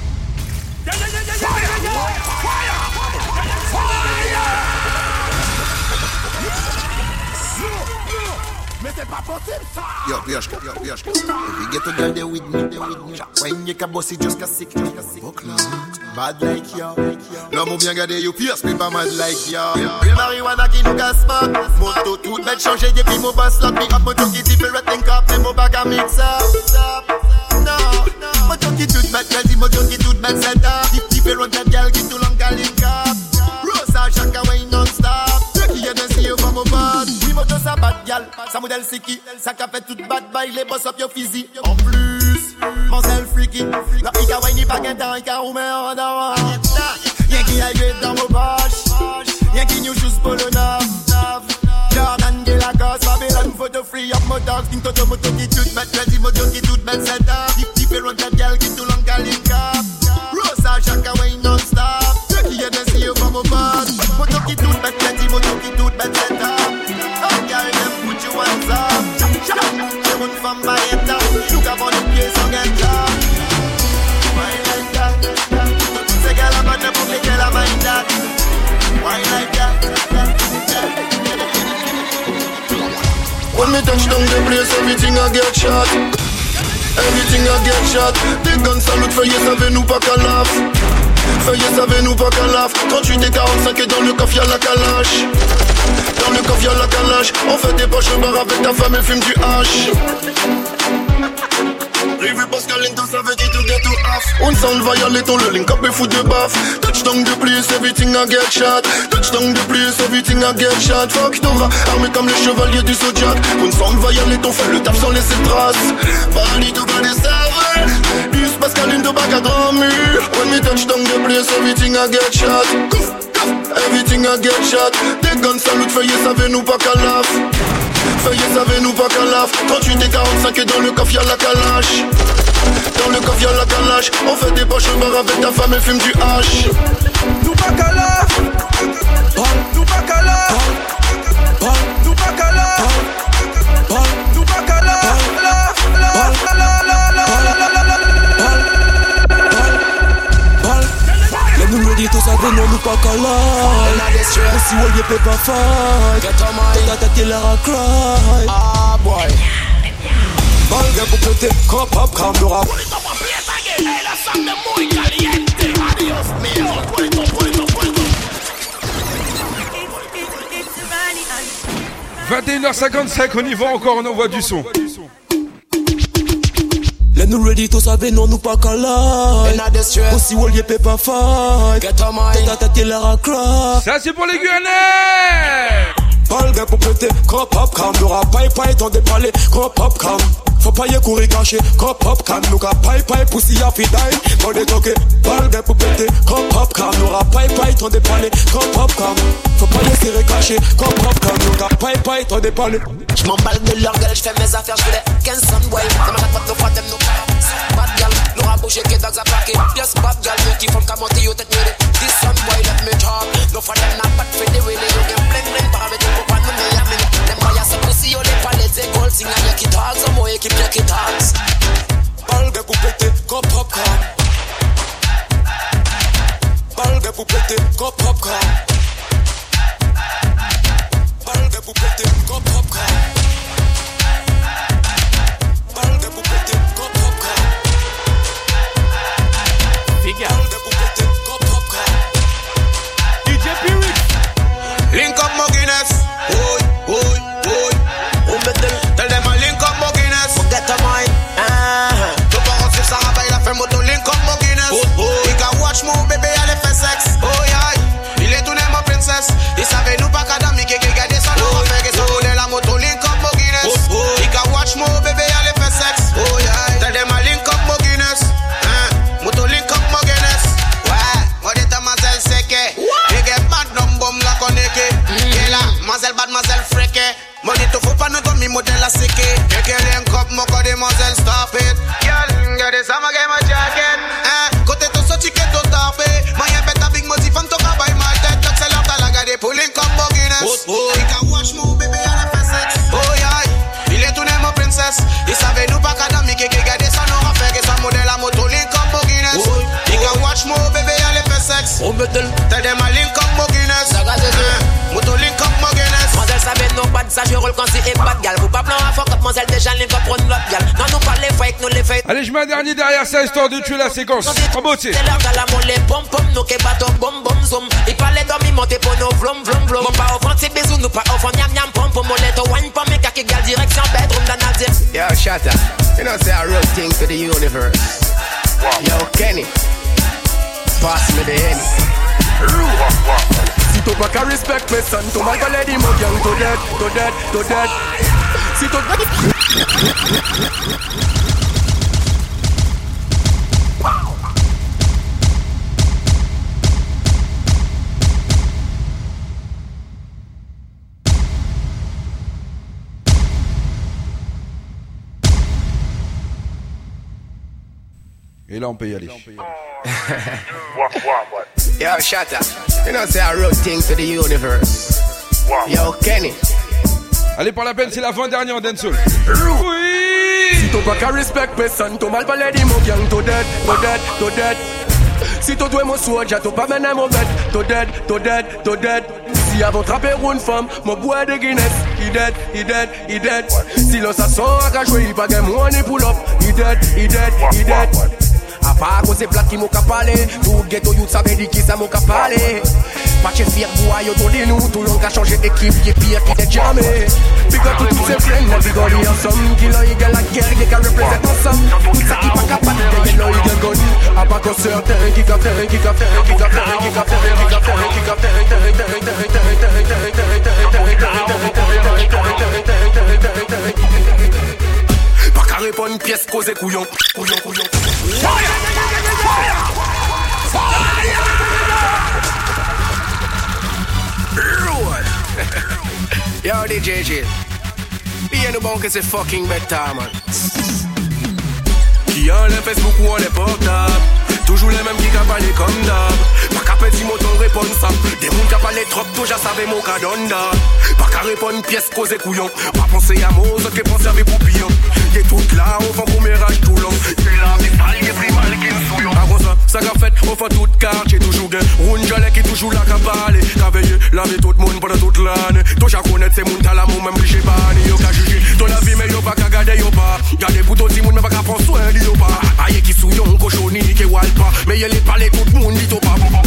Yo, Piochka, yo, Piochka. If you get a girl there with me, there with me. When you can boss it, just a sick, just a sick. Bad like yo. L'homme bien gardé, you pierce me pas mad like yo. Le marijuana qui nous casse pas. Moto tout bête changer depuis mon bass lock me up. Moto qui different think up, mais mon bag à mix up. Non, moto qui tout bête, ready, moto qui tout bête, set up. Different that girl qui tout long up. Rosa, Shaka, Wayne non-stop. Moto bad gal. Ça modèle c'est fait toute bad bye, les boss up your physique. En plus, mon sel freaky. La pika wine, pas qu'un temps, il a roumé en dehors. Y'a qui a eu dans mon poche. Y'a qui new shoes pour neuf. Jordan de la gosse, Babylon photo free up motor. King Toto moto qui tout bête, ready moto qui tout bête, touch down the place, everything I get shot. Everything I get shot. Des guns salut, feuillet, savez-nous pas qu'à laf. Feuillet, savez-nous pas qu'à laf. 38 et 45 et dans le coffre y'a la calache. Dans le coffre y'a la calache. On fait des poches au bar avec ta femme et fume du hache. Rive Pascal ça veut dire to get to half. On sound violate, on le link up fout de baf. Touchdown the place, everything I get shot. Touchdown the place, everything I get shot. Fuck Nora, armé comme les chevaliers du Zodiac. On sound violate, on fait le taf sans laisser de traces. Bali to bas des serveurs. Bus Pascal Linton, bac à grand mur. When me touchdown the place, everything I get shot. Everything I get shot. Des guns salut, feuillet, savez-nous pas qu'à laf. Feuillet, savez-nous pas qu'à laf. 38 et 45 et dans le coffre y'a la calache. Dans le coffre y'a la calache. On fait des poches au bar avec ta femme et fume du hache. Nous pas qu'à laf. sago non nous pas calage Aussi wall y'a peut pas fight T'as attaqué la raclage Ah boy. Malgré pour péter crop up crame le rap. Adios mio Puerto Puerto Puerto 21h55 on y va encore on envoie du son. Let nous ready to save non nous pas calai Aussi wall peut pas fight. Get on mine Tête à tête la racra Ça c'est pour les Guyanais. Palga pour péter. Crop hop cam Y'aura paille paille dans des palais Crop hop cam Fopa ye kouri kache, kop hop kan nou ka pipe pipe pussy ya fi dayn, kode toke ball gen pou pete, kop hop kan nou ra pipe pay Ton depane, kop hop kan Fopa ye sire kache, kop hop kan nou ka pay pipe Ton depane J'm'emballe de leur gueule, j'fais mes affaires, j'voulais 15 cents, ouais. T'as ma chaque fois, deux fois, t'aimes nous Bad gal, l'aura bouché, qu'est-ce que ça plaqué Yes, bad gal, me qui font qu'à monter, yo tête mêlée. This son boy, let me talk. No for them, n'a pas de fait des wheelies Yo, game plein, plein, paramètres, pour pas nous, mais y'a mine Them boy, y'a ce pussy, yo, les pas C'est quoi le signal qui taxe C'est moi qui plaît qui taxe Balle de poupette popcorn Balle de poupette popcorn Balle de poupette popcorn l'heure de tuer la séquence. En c'est. Yo, shut up. You know, say I real thing to the universe. Yo, Kenny. Pass me the end. Si tu pas qu'à respect personne, tu m'as pas to dead, to dead, to dead. Si tu on peut y aller. Yo, Shatta, you know say a real thing to the universe. Yo, Kenny. Allez, pour la peine, c'est l'avant-dernier en dancehall. Si t'as pas qu'à respect mes sons, ton mal va les mon gang, to dead, to dead, to dead. Si t'as doué mon soja, t'as pas mené mon bête, to dead, to dead, to dead. Si avant trapper une femme, mon bois de Guinness, he dead, he dead, he dead. Si l'on s'assoit à jouer, il pas gagne money pull up, he dead, he dead, he dead. A part cause c'est plat qui m'ont qu'à parler Tout ghetto youth savait dit qui ça m'ont qu'à parler Pas chez fier bois yo tout dit nous Tout le monde a changé d'équipe qui est pire qui n'est jamais Big up to tous ces friends Now big up the awesome Qui l'a guerre Qui can represent Tout gagner l'œil de gun A ca terrain terrain terrain terrain terrain terrain terrain terrain terrain terrain terrain terrain terrain Kare pon piyes koze kouyon Kouyon, kouyon Faya! Faya! Faya! Roll! Yo DJJ Biye nou bon ke se fucking man Ki an le Facebook ou an le portab Toujou le menm ki ka pale kom dab Pa ka peti moton reponsab De moun ka pale trop toja save mou ka donda Pa ka repon piyes koze kouyon Pa ponse ya mou zot ke ponse ave pou piyon Y'a tout là au fond pour mirage tout long C'est la vie qui est souillon Avant ça, qu'a fait au fond toute quartier toujours gain qui toujours là qu'a parlé Qu'a veillé, laver tout le monde pendant toute l'année. Toi j'ai connaître ces moun t'as même bliché bani Yo qu'a jugé, ton la vie mais yo pas garder yo pas. Garder pour ton moun mais pas qu'à prendre soin de yo pas. Aïe qui souillon, cochonni qui wal pas Mais y'a les palais tout le monde dit au pas. Pas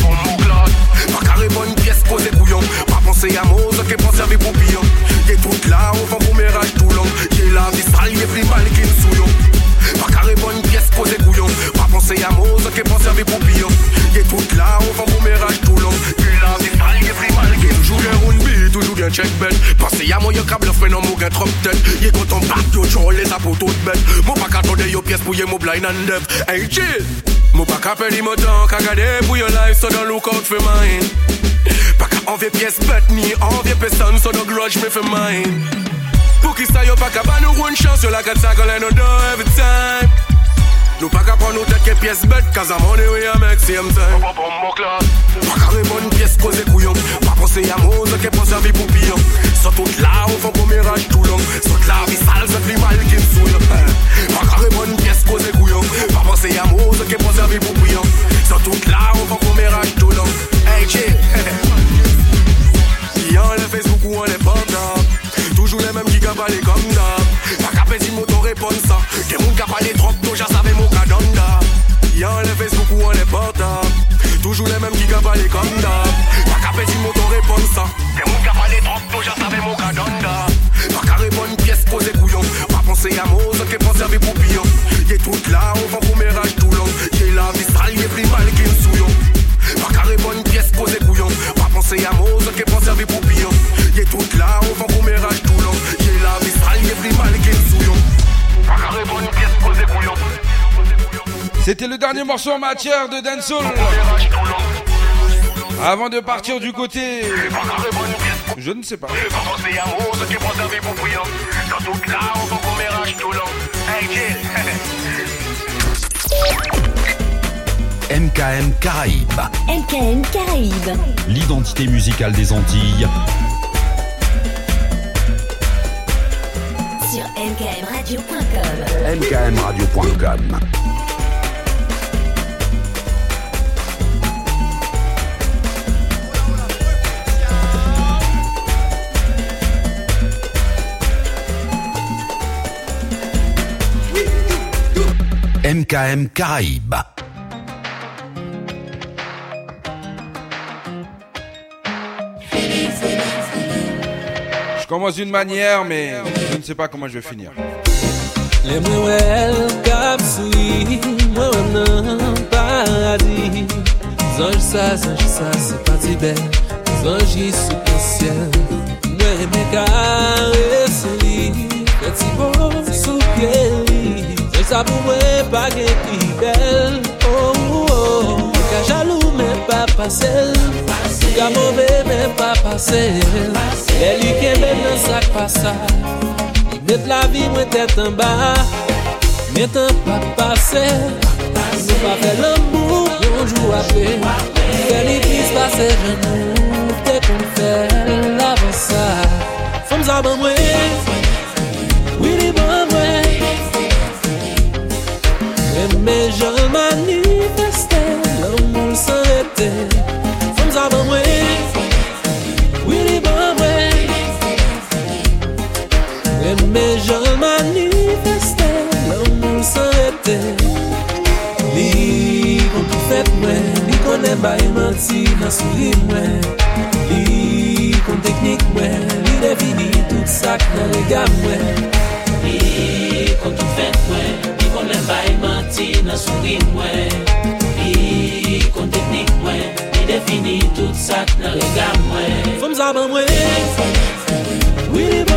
pièce causée couillon pouye mou blind and deaf Hey chill. Mou pa ka pedi mou tan Ka gade pou yo life So don look out for mine. Pa ka anve piyes bet ni Anve pesan So don grudge me for mine. Pou ki sa yo pa ka ba nou one chance Yo like a tackle and no door every time. Nou pa ka pran nou tet ke piyes bet Kaza money we a make same time. Pa ka remon piyes koze kouyon pensé à Mose qui pense à pour pire. Là, on fait premier âge tout long. Sont là, vie sale, c'est plus mal qui me souille. Hein. Pas carré bonne pièce causée couillon. Pas pensé à Mose qui pense à pour pire. Là, on fait premier tout long. Hey. Y'en Facebook ou on les. Toujours les mêmes qui gabalent comme d'hab. Pas qu'à petit mot, réponds ça. Des mouns qui a pas les j'en savais mon. Y'en les Facebook ou on les toujours les mêmes qui cavalent comme d'hab. Pas qu'à si mon ton réponse ça. C'est mon cavalé trop tôt, j'en savais mon cadanda. Pas qu'à répondre une pièce posée couillon. Pas penser à moi, ce qui est pensé à mes poupillons. Y'a tout là, on va vous mérage tout long. J'ai la mistral, y'a plus mal qu'une souillon. Pas qu'à répondre une pièce posée couillon. Pas penser à moi, ce qui est pensé à mes. C'était le dernier morceau en matière de dancehall. Avant de partir du côté. Je ne sais pas. MKM Caraïbes. MKM Caraïbes. L'identité musicale des Antilles. Sur mkmradio.com. mkmradio.com. MKM Caraïbes. Je commence d'une manière, mais je ne sais pas comment je vais finir. Zanj sa, zanj sa, se pati bel, zanj yi sou le ciel. Moi me kare souli, petit bon sou pied li. sa pou mwen pa gen pi bel. Oh, oh, mwen ka jalou men pa pasel Mwen ka mouve men pa pasel Lè li ken men nan sak pasa Met la vi mwen tèt an ba Met an pa pasel Mwen pa fè l'amou, yon jou apè Fè li plis pase janou Tè kon fè l'avansa Fom zaban mwen Mèmè jèl manifestè, l'amou s'arrêtè Fèm zaban mwen, wili ban mwen Mèmè jèl manifestè, l'amou s'arrêtè Li pou pou fèt mwen, li konè bay manti nan souli mwen Li kon teknik mwen, li devini tout sak nan lega mwen Li kon tout fèt mwen Soti nan souri mwen Li kon teknik mwen Li defini tout sak nan rega mwen. Fom zaban mwen. Fom zaban mwen.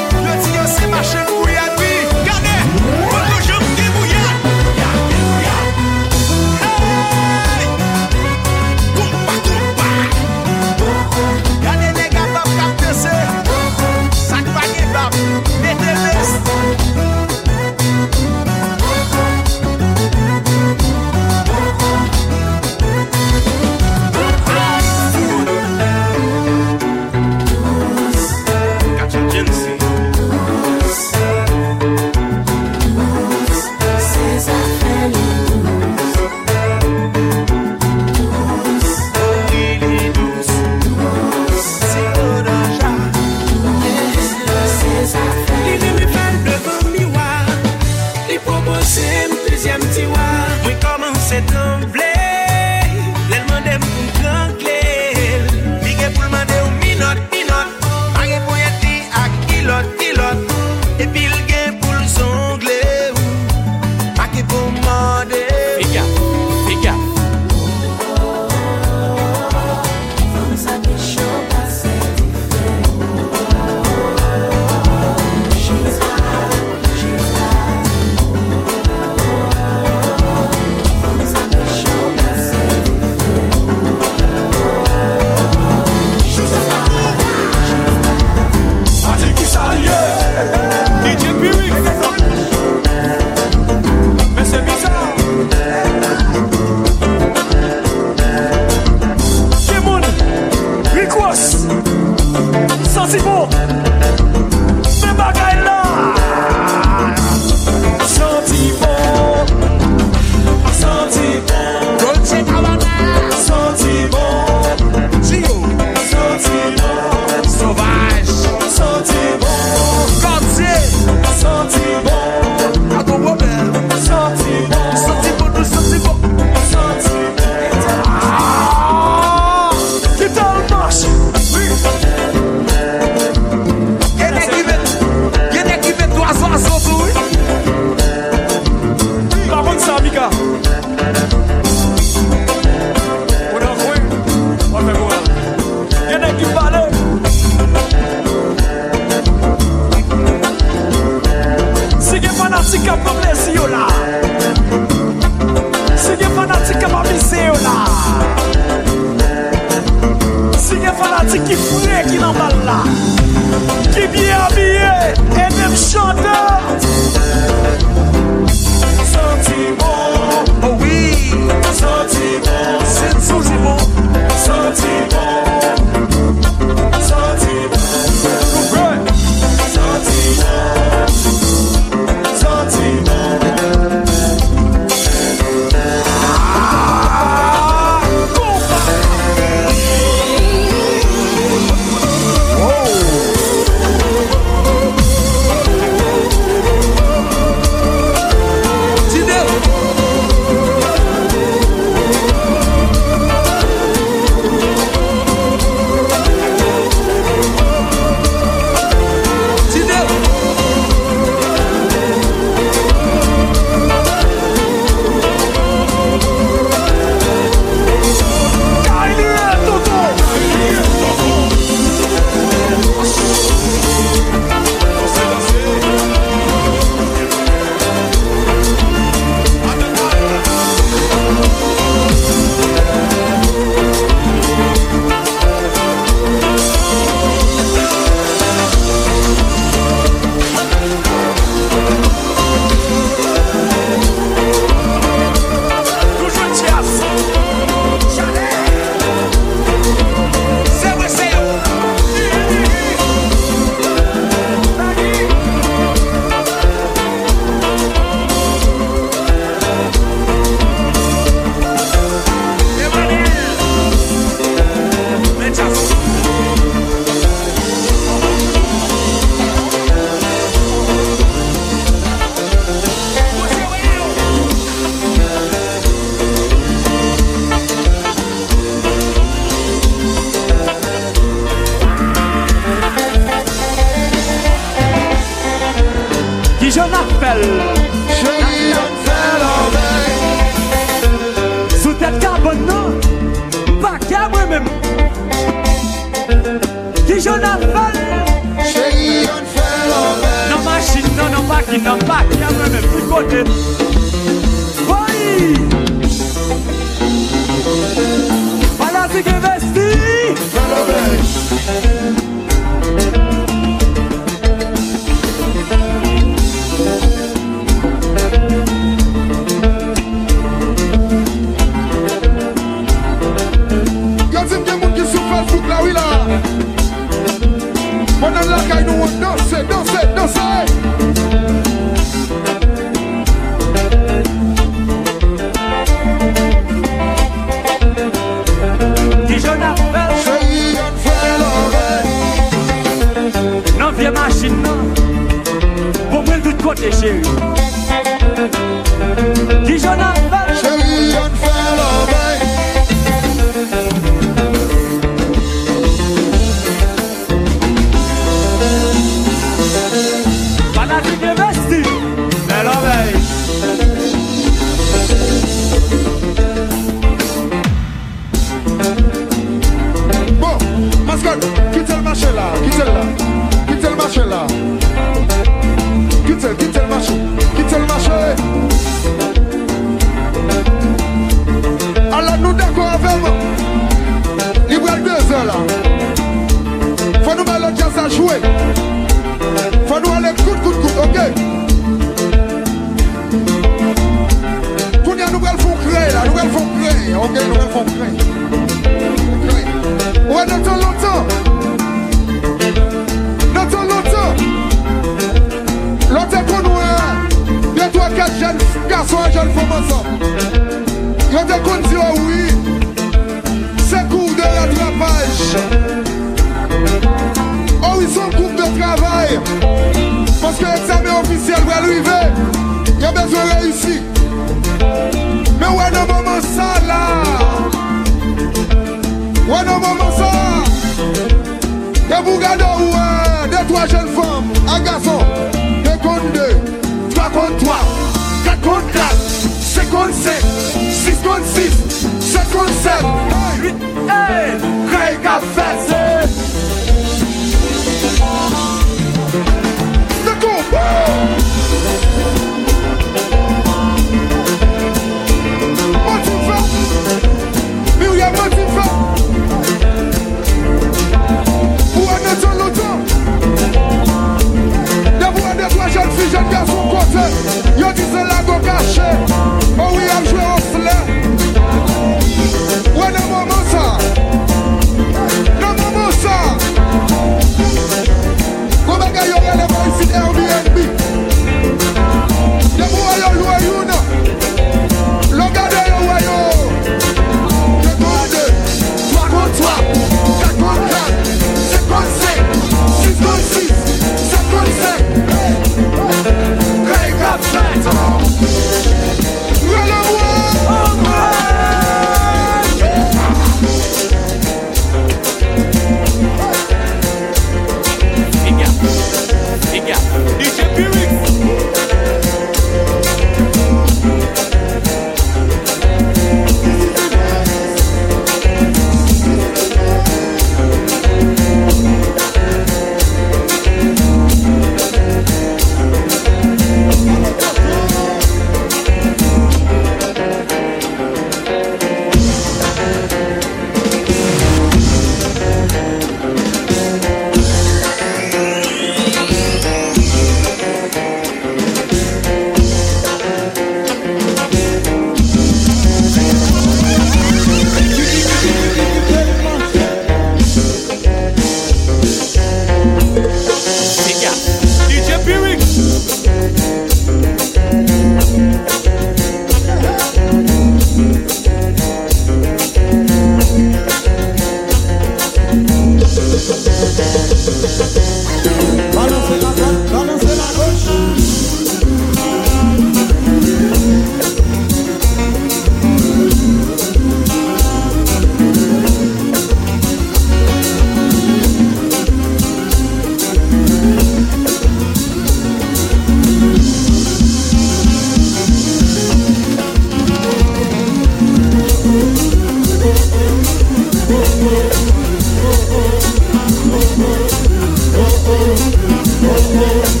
more.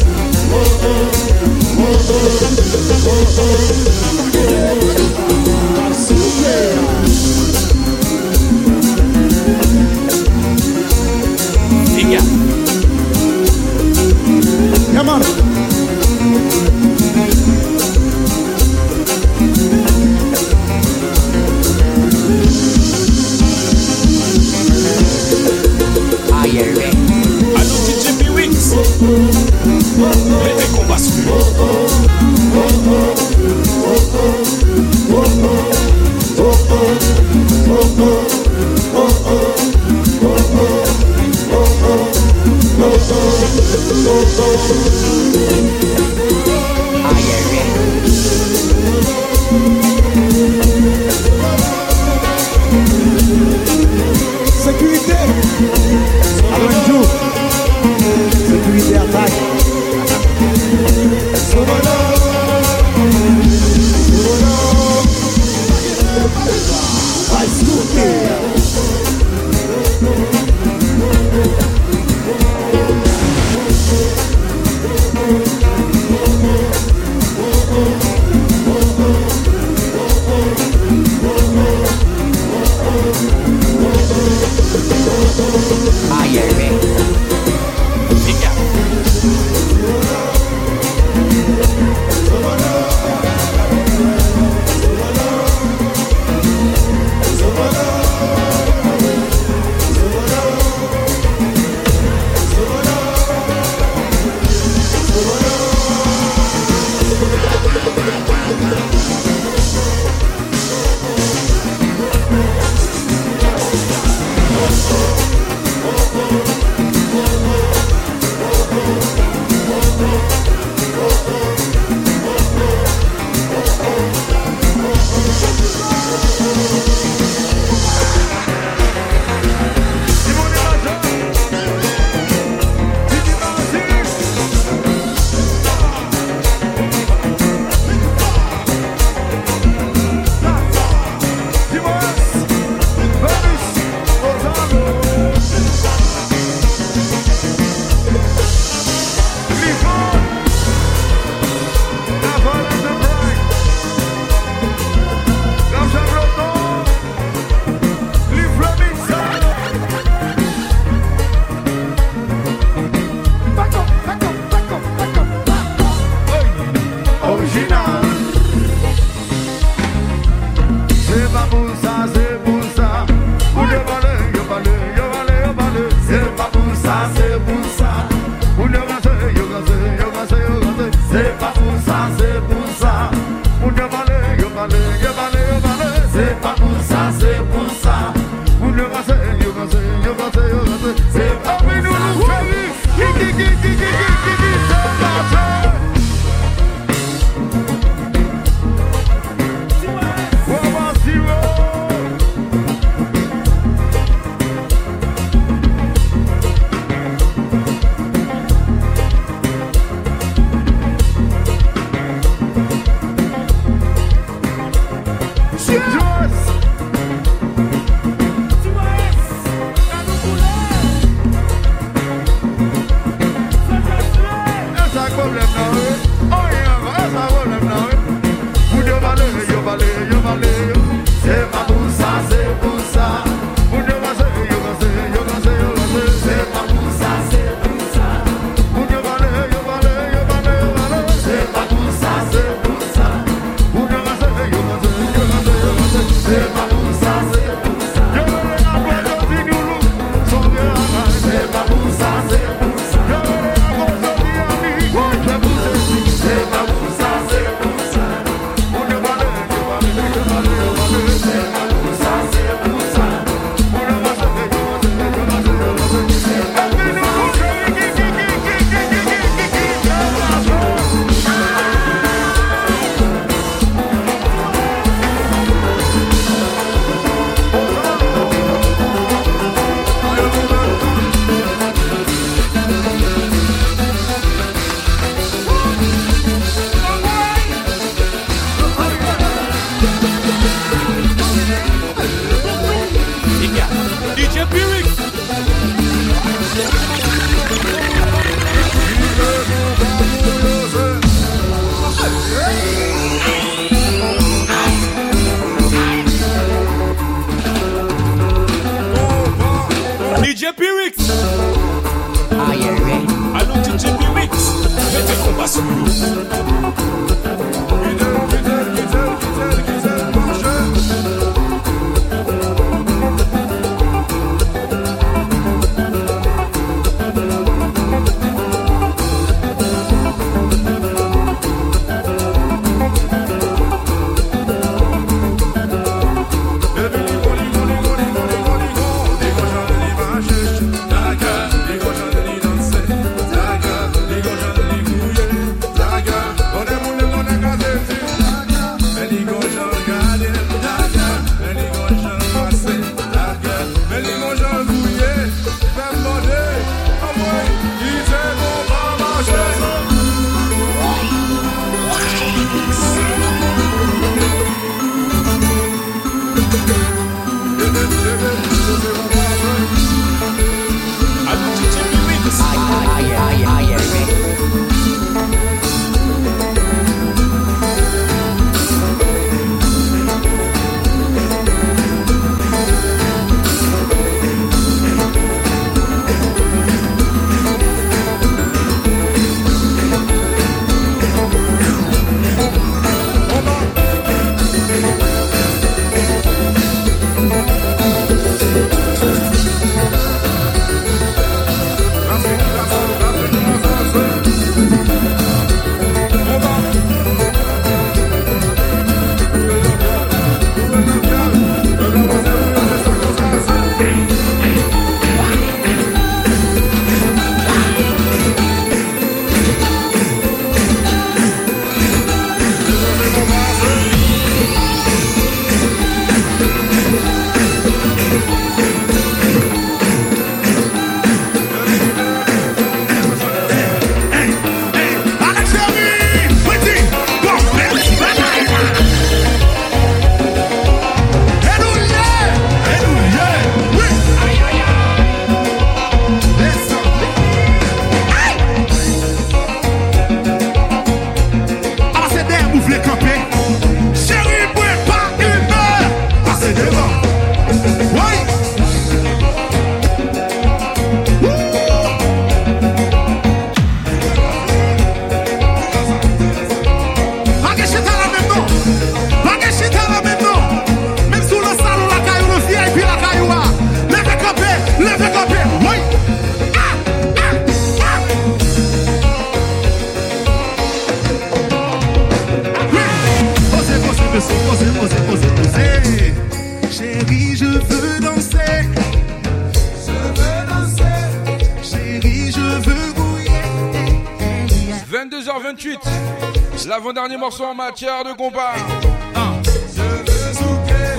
morceaux en matière de compas.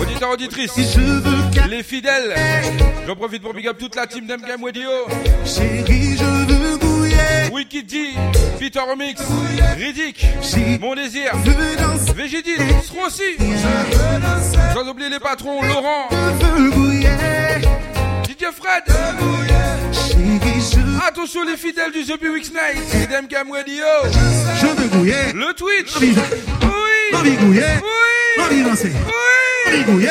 Auditeurs, auditrices, les fidèles, j'en profite pour big up toute la team d'MGM Radio. Chérie, je veux Wicked D, Peter Remix, Riddick, Mon Désir, Végédil, Strossi, sans oublier les patrons, Laurent, DJ Fred. Attention les fidèles du The Weeks Night, Idem Cam Radio. Jean Bégouillet. Le Twitch. Oui. Oui. Bégouillet. Oui. Oui. Oui. Bégouillet.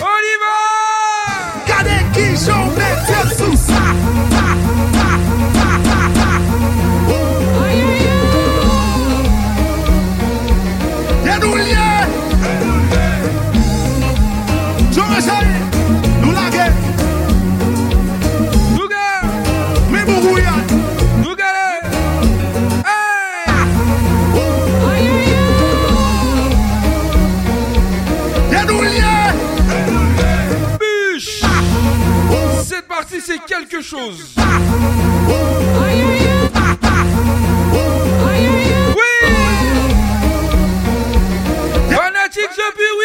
On y va. Cadê qui j'en mets sous ça. Y'a nous lié. Jean-Michel. c'est quelque chose. Oui. Fanatique depuis oui.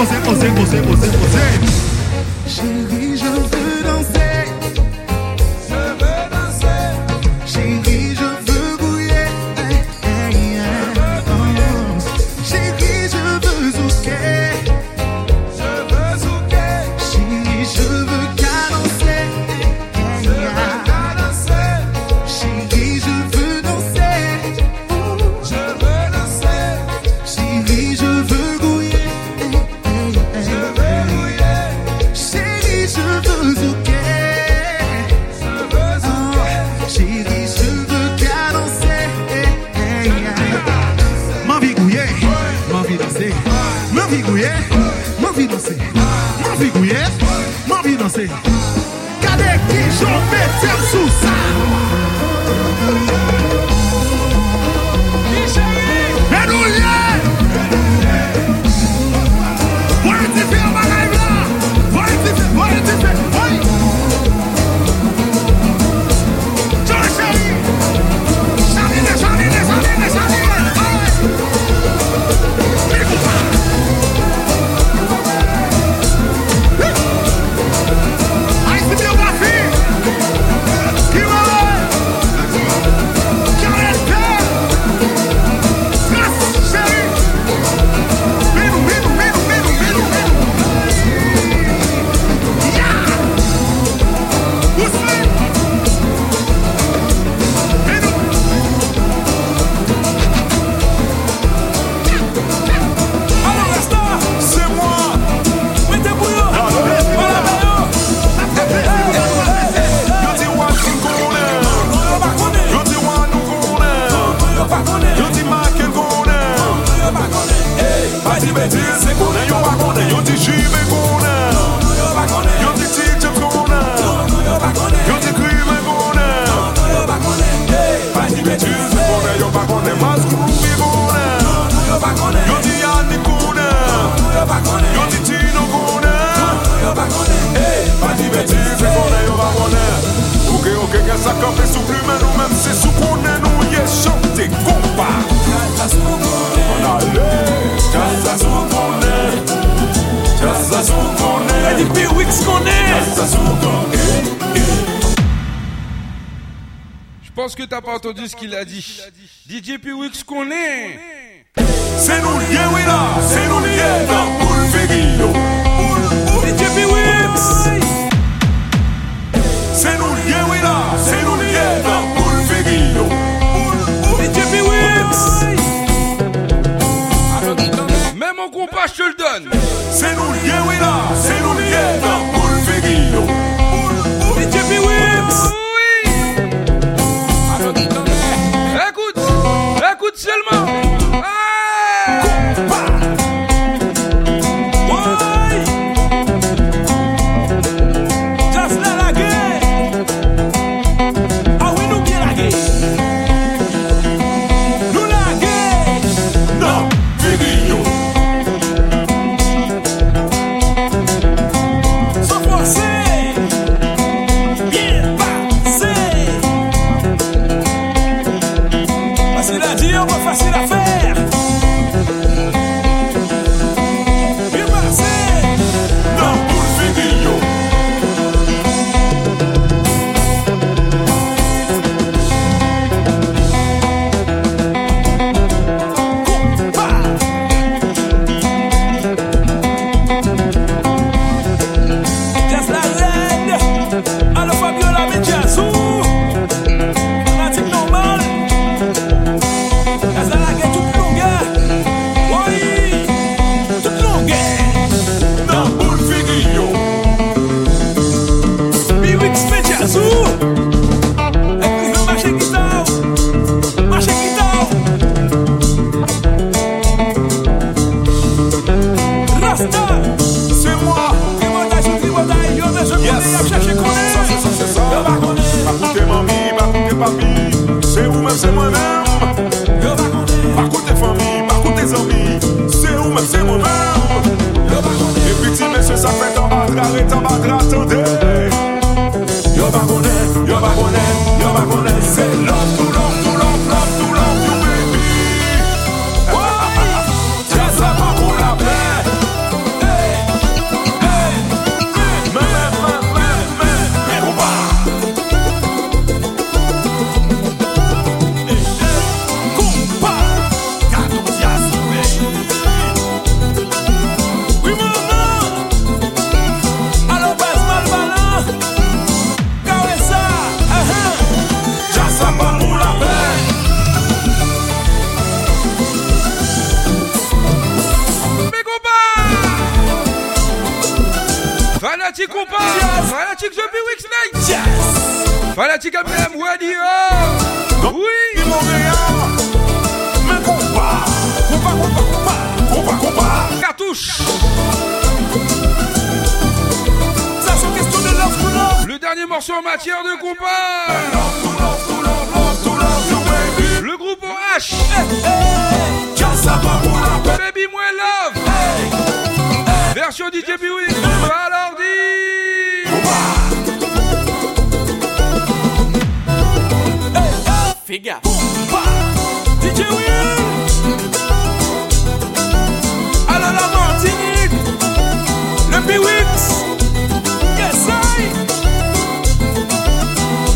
você, você, você, você, você. Fanatique MLM Radio Oui. Mais compas. Compas, compas, compas. Compas, compas. Cartouche. Ça, c'est question de love to love. Le dernier morceau en matière de compas Le groupe OH. Baby Moins Love. Version DJ Biwi Alors figa. Opa! DJ Will! Allô la Martinique! Le Biwix! Yes, I!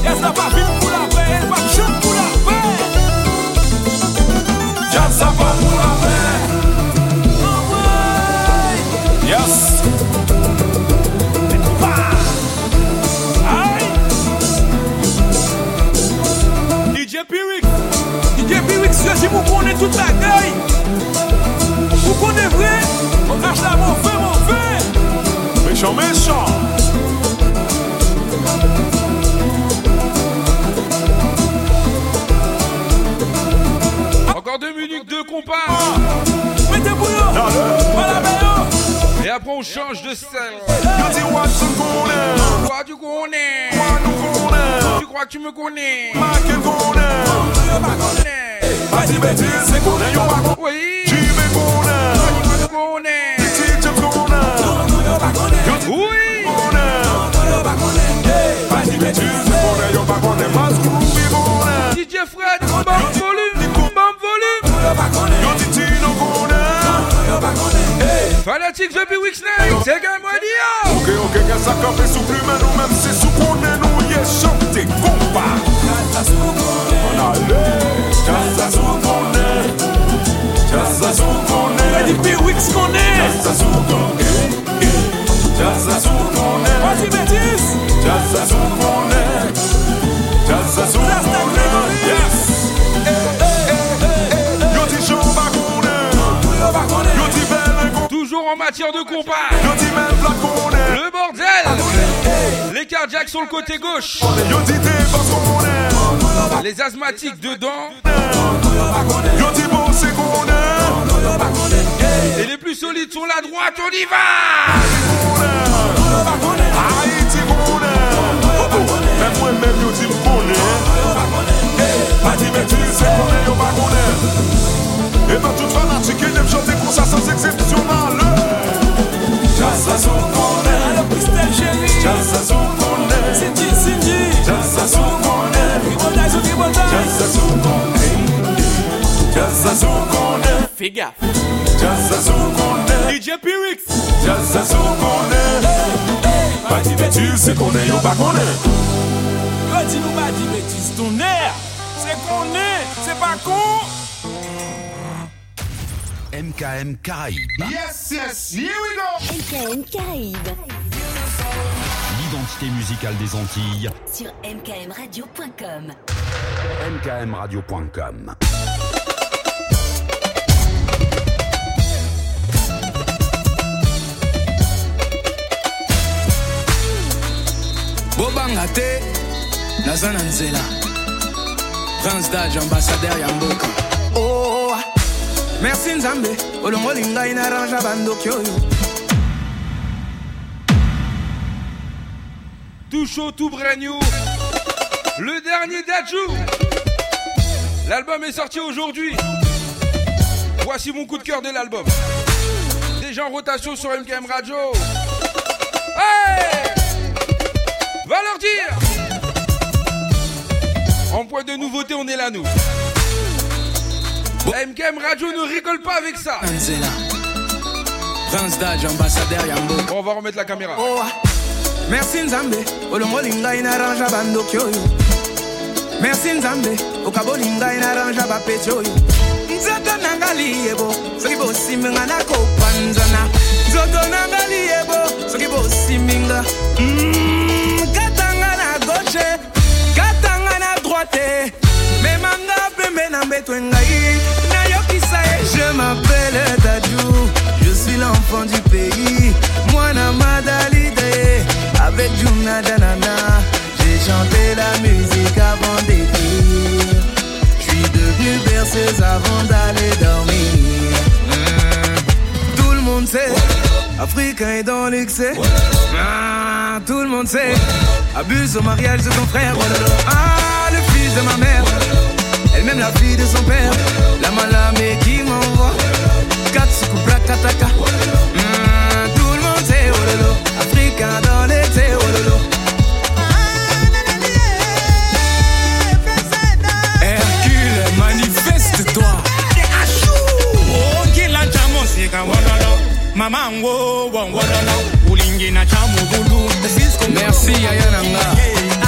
Yes, la pas vite pour la paix, pas chute pour la paix! Job ça va! Vous connaissez toute la gueule. Vous connaissez vrai? On cache la mauvais, mauvais. Méchant, méchant. Encore deux minutes de compas Mettez bouillon. Voilà, meilleur. Et après on change de scène connais. Toi tu connais? Connais. Tu crois que tu me connais? Vas-y, Jimmy connaît. Tu connais Petit James connaît. Yo dis Oui connaît. Vas-y, bêtise, c'est connaît, yo pas connaît. Mas Groovy connaît. DJ Fred volume volume Yo dis Tino connaît. Fanatique The Big Weeks Night C'est radio Ok, ok, ça fait sous plume, nous même si sous connaît, nous y est chanté, compas. On Toujours en matière de compas. Le bordel Les cardiaques sur le côté gauche. Les asthmatiques dedans. Et les plus solides sont la droite, on y va. Et pas toute fanatique, il aime chanter pour ça sans exceptionnal. Jasa sou konen Alo Kristel cheri Jasa sou konen Sinti sinti Jasa sou konen Ribotaj sou ribotaj Jasa sou konen Jasa sou konen Figa Jasa sou konen DJ Pyrix. Jasa sou konen Pati betil se konen yo pa konen Yo di nou pati betil se tonen Se konen se pa konen MKM Caraïbes. Yes, yes, here we go. MKM Caraïbes L'identité musicale des Antilles. sur mkmradio.com. MKMradio.com. bobanga te naza na nzela prince dage ambassadeur ya mboka oh, merci nzambe. Olongoli ngai na tout chaud tout brand new. Le dernier d'Adjou l'album est sorti aujourd'hui. Voici mon coup de cœur de l'album. Déjà en rotation sur MKM Radio. Hey! Va leur dire. En point de nouveauté on est là nous. La MKM Radio ne rigole pas avec ça. Yambo. On va remettre la caméra. Oh, ah. merci nzambe. Olongolinga inaranja bandoki oyo merci nzambe. Okabolinga inaranja bapeti oyo nzoto nanga liyebo soki bosiminga nakopanzana nzoto nanga liyebo soki bosiminga Mm, katanga na gauche katanga na droite. Memanga je m'appelle Dadju je suis l'enfant du pays. Mwana madalide avec Juna Danana. J'ai chanté la musique avant d'écrire. Je suis devenu berceuse avant d'aller dormir. Tout le monde sait Africain est dans l'excès. Ah, Tout le monde sait Abuse au mariage de son frère. Ah, le fils de ma mère Elle-même la fille de son père. La malamé qui m'envoie. Katsuku Brakataka Mm, Tout le monde sait oh lolo. Africain dans l'excès oh lolo. Hercule, manifeste-toi. merci yaya nanga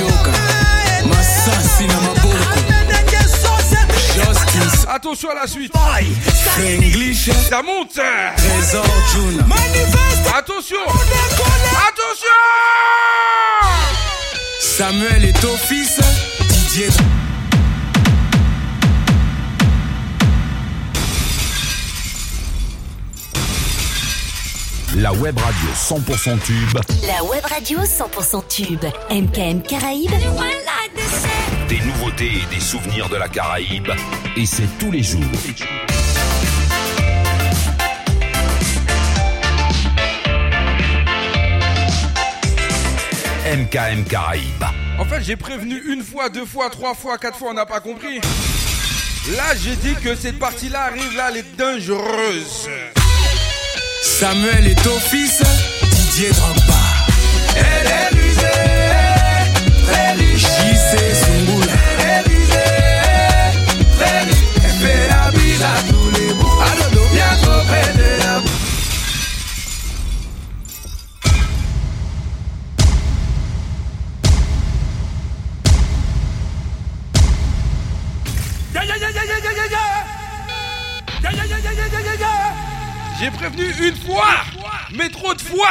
yoka masasi na maboko justice Attention à la suite. English Ça monte. trésor juna Attention. Attention. samuel est au fils didier La web radio 100% tube. La web radio 100% tube. MKM Caraïbes. Des nouveautés et des souvenirs de la Caraïbe. Et c'est tous les jours. MKM Caraïbes. En fait, j'ai prévenu une fois, deux fois, trois fois, quatre fois, on n'a pas compris. Là, j'ai dit que cette partie-là arrive là, elle est dangereuse. Samuel est au fils didier drogba. Elle est rusée Très riche. Jc sungula Elle est rusée Très riche. Elle fait la bise à tous les bouts. À dodo Bien trop près de la bouche J'ai prévenu une fois, mais trop de fois.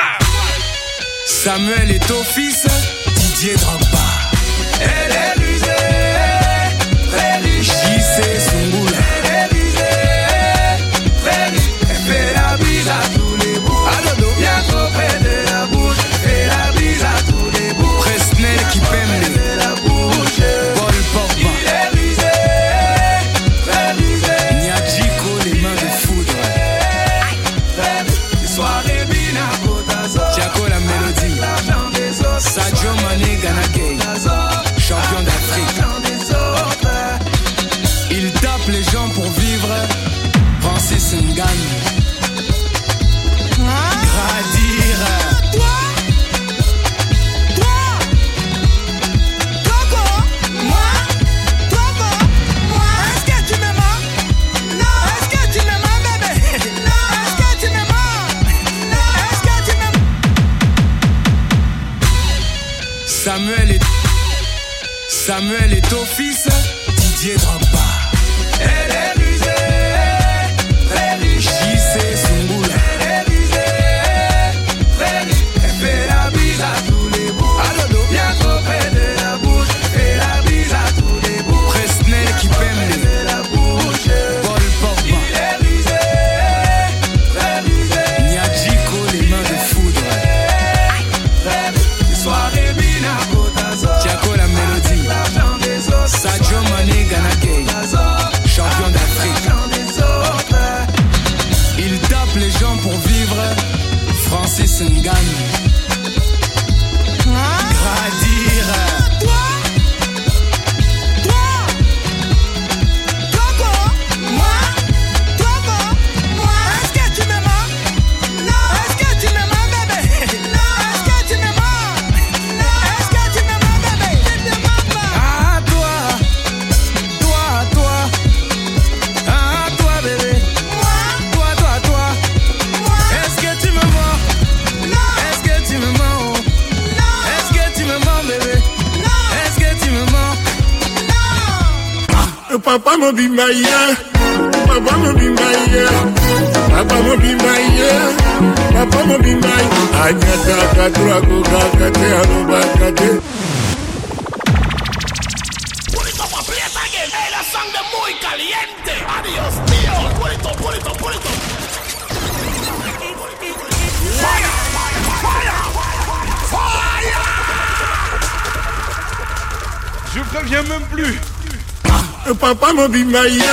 samuel est au fils didier drogba Elle est rusée night.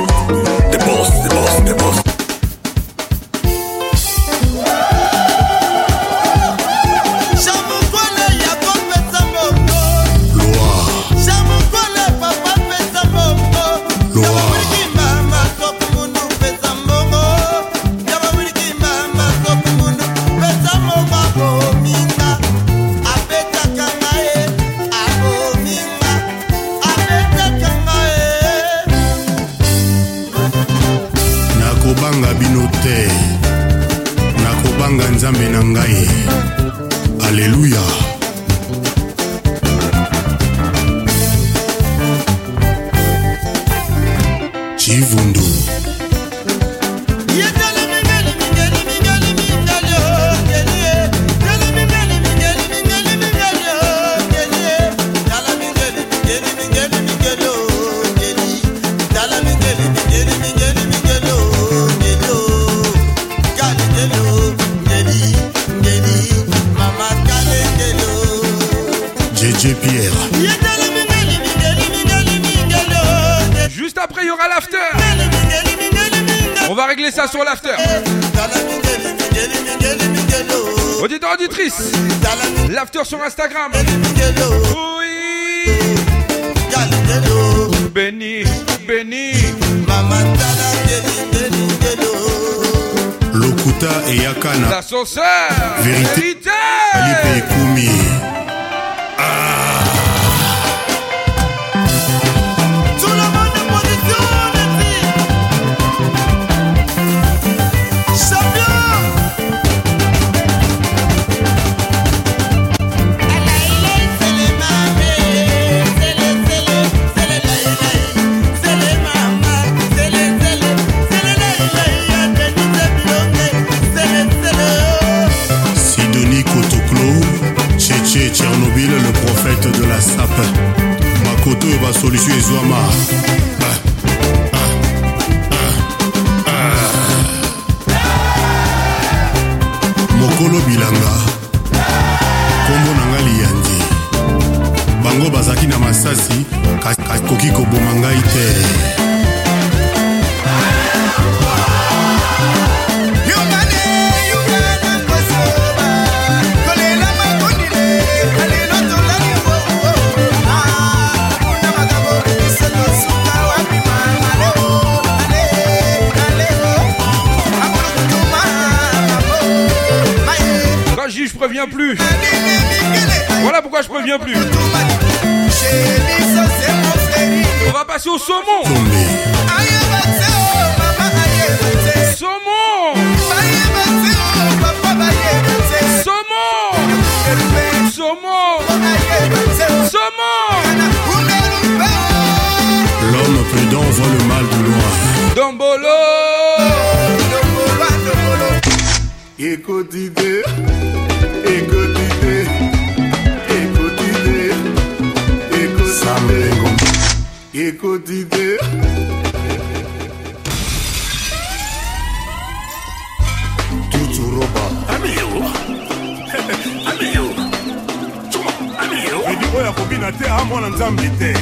oyo akobina te a mwana nzambe te.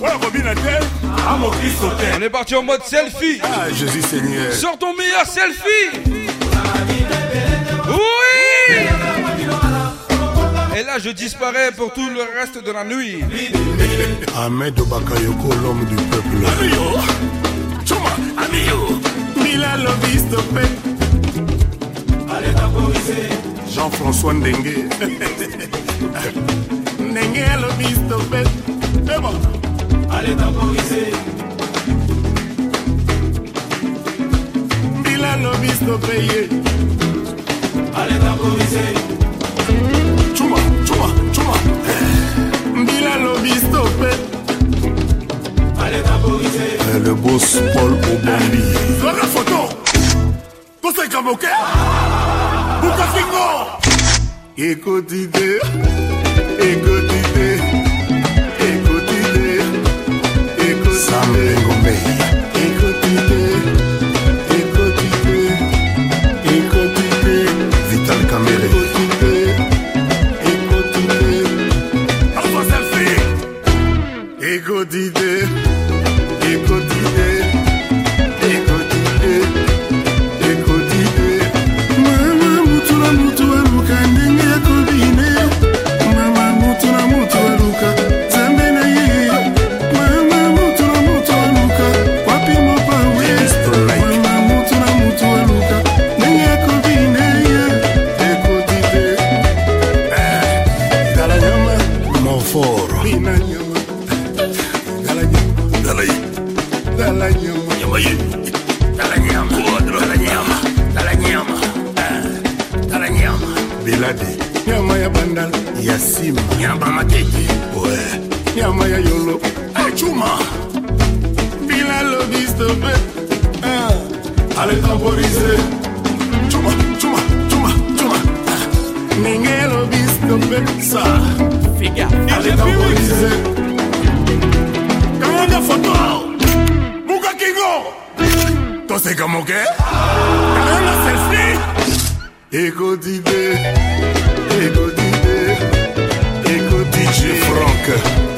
Oyo akobina te a mokristo te. On est parti en mode selfie. Ah, Jésus Seigneur. Sors ton meilleur selfie. Oui. Et là, je disparais pour tout le reste de la nuit. Ahmed Bakayoko, l'homme du peuple. Chuma. Mila. Jean-François Ndengue. nenge lo misto bet Demo Ale tako vise Bila lo misto peye Ale tako vise Chuma, chuma, chuma. Bila lo misto bet Ale tako vise Le boss Paul Obambi Sois la photo Conseil comme au cœur Bouka fingo Écoute idée écoutez, écoutez, écoutez. nyamba matete nyama ya yolo. Ecuma bila lobisto pe eh, ale temporise Chuma, chuma, chuma, chuma. Eh, ndenge lobisto pe sa. Ale temporise kamanga foto buka kingo. Tose toseka moke kamanga selfi ekodibe bronca.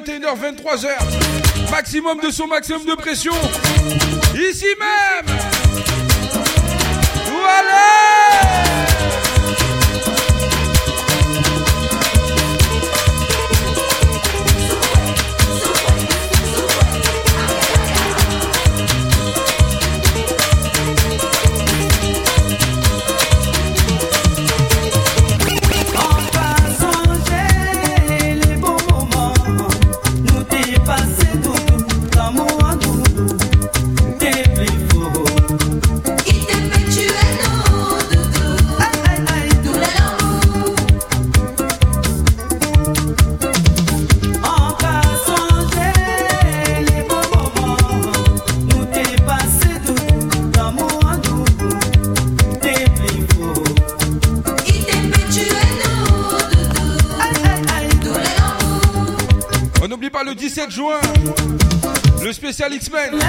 21h, 23h. Maximum de son, maximum de pression. Ici même spécial X-Men.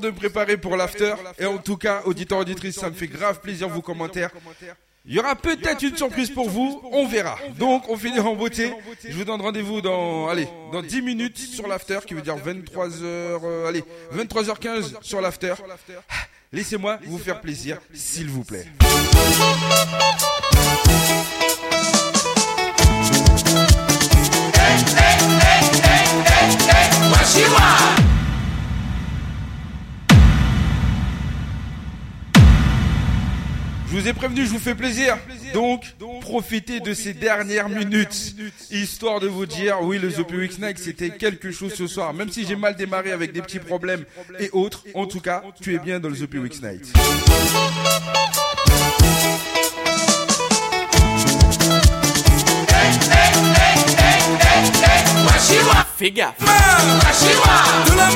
De me préparer pour l'after. Et en tout cas, auditeurs, auditrices, ça me fait grave plaisir vos commentaires. Il y aura peut-être une surprise pour vous, on verra. Donc, on finit en beauté. Je vous donne rendez-vous dans, allez, dans 10 minutes sur l'after, qui veut dire 23h, euh, allez, 23h15 sur l'after. Laissez-moi vous faire plaisir, s'il vous plaît. Je vous ai prévenu, je vous fais plaisir. Donc, profitez de ces dernières minutes, histoire de vous dire, oui, le The Week Night, c'était quelque chose ce soir. Même si j'ai mal démarré avec des petits problèmes et autres, en tout cas, tu es bien dans le The Week Night. Fais gaffe. Tout le monde.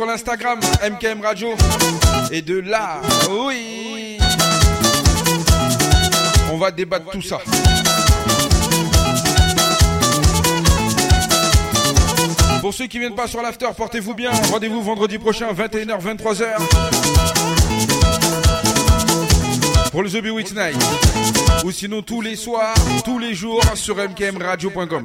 Sur l'Instagram MKM Radio. Et de là, oui, on va débattre tout ça. Pour ceux qui viennent pas sur l'after, portez-vous bien. Rendez-vous vendredi prochain, 21h, 23h. Pour le The Bewitch Night. Ou sinon tous les soirs, tous les jours sur mkmradio.com.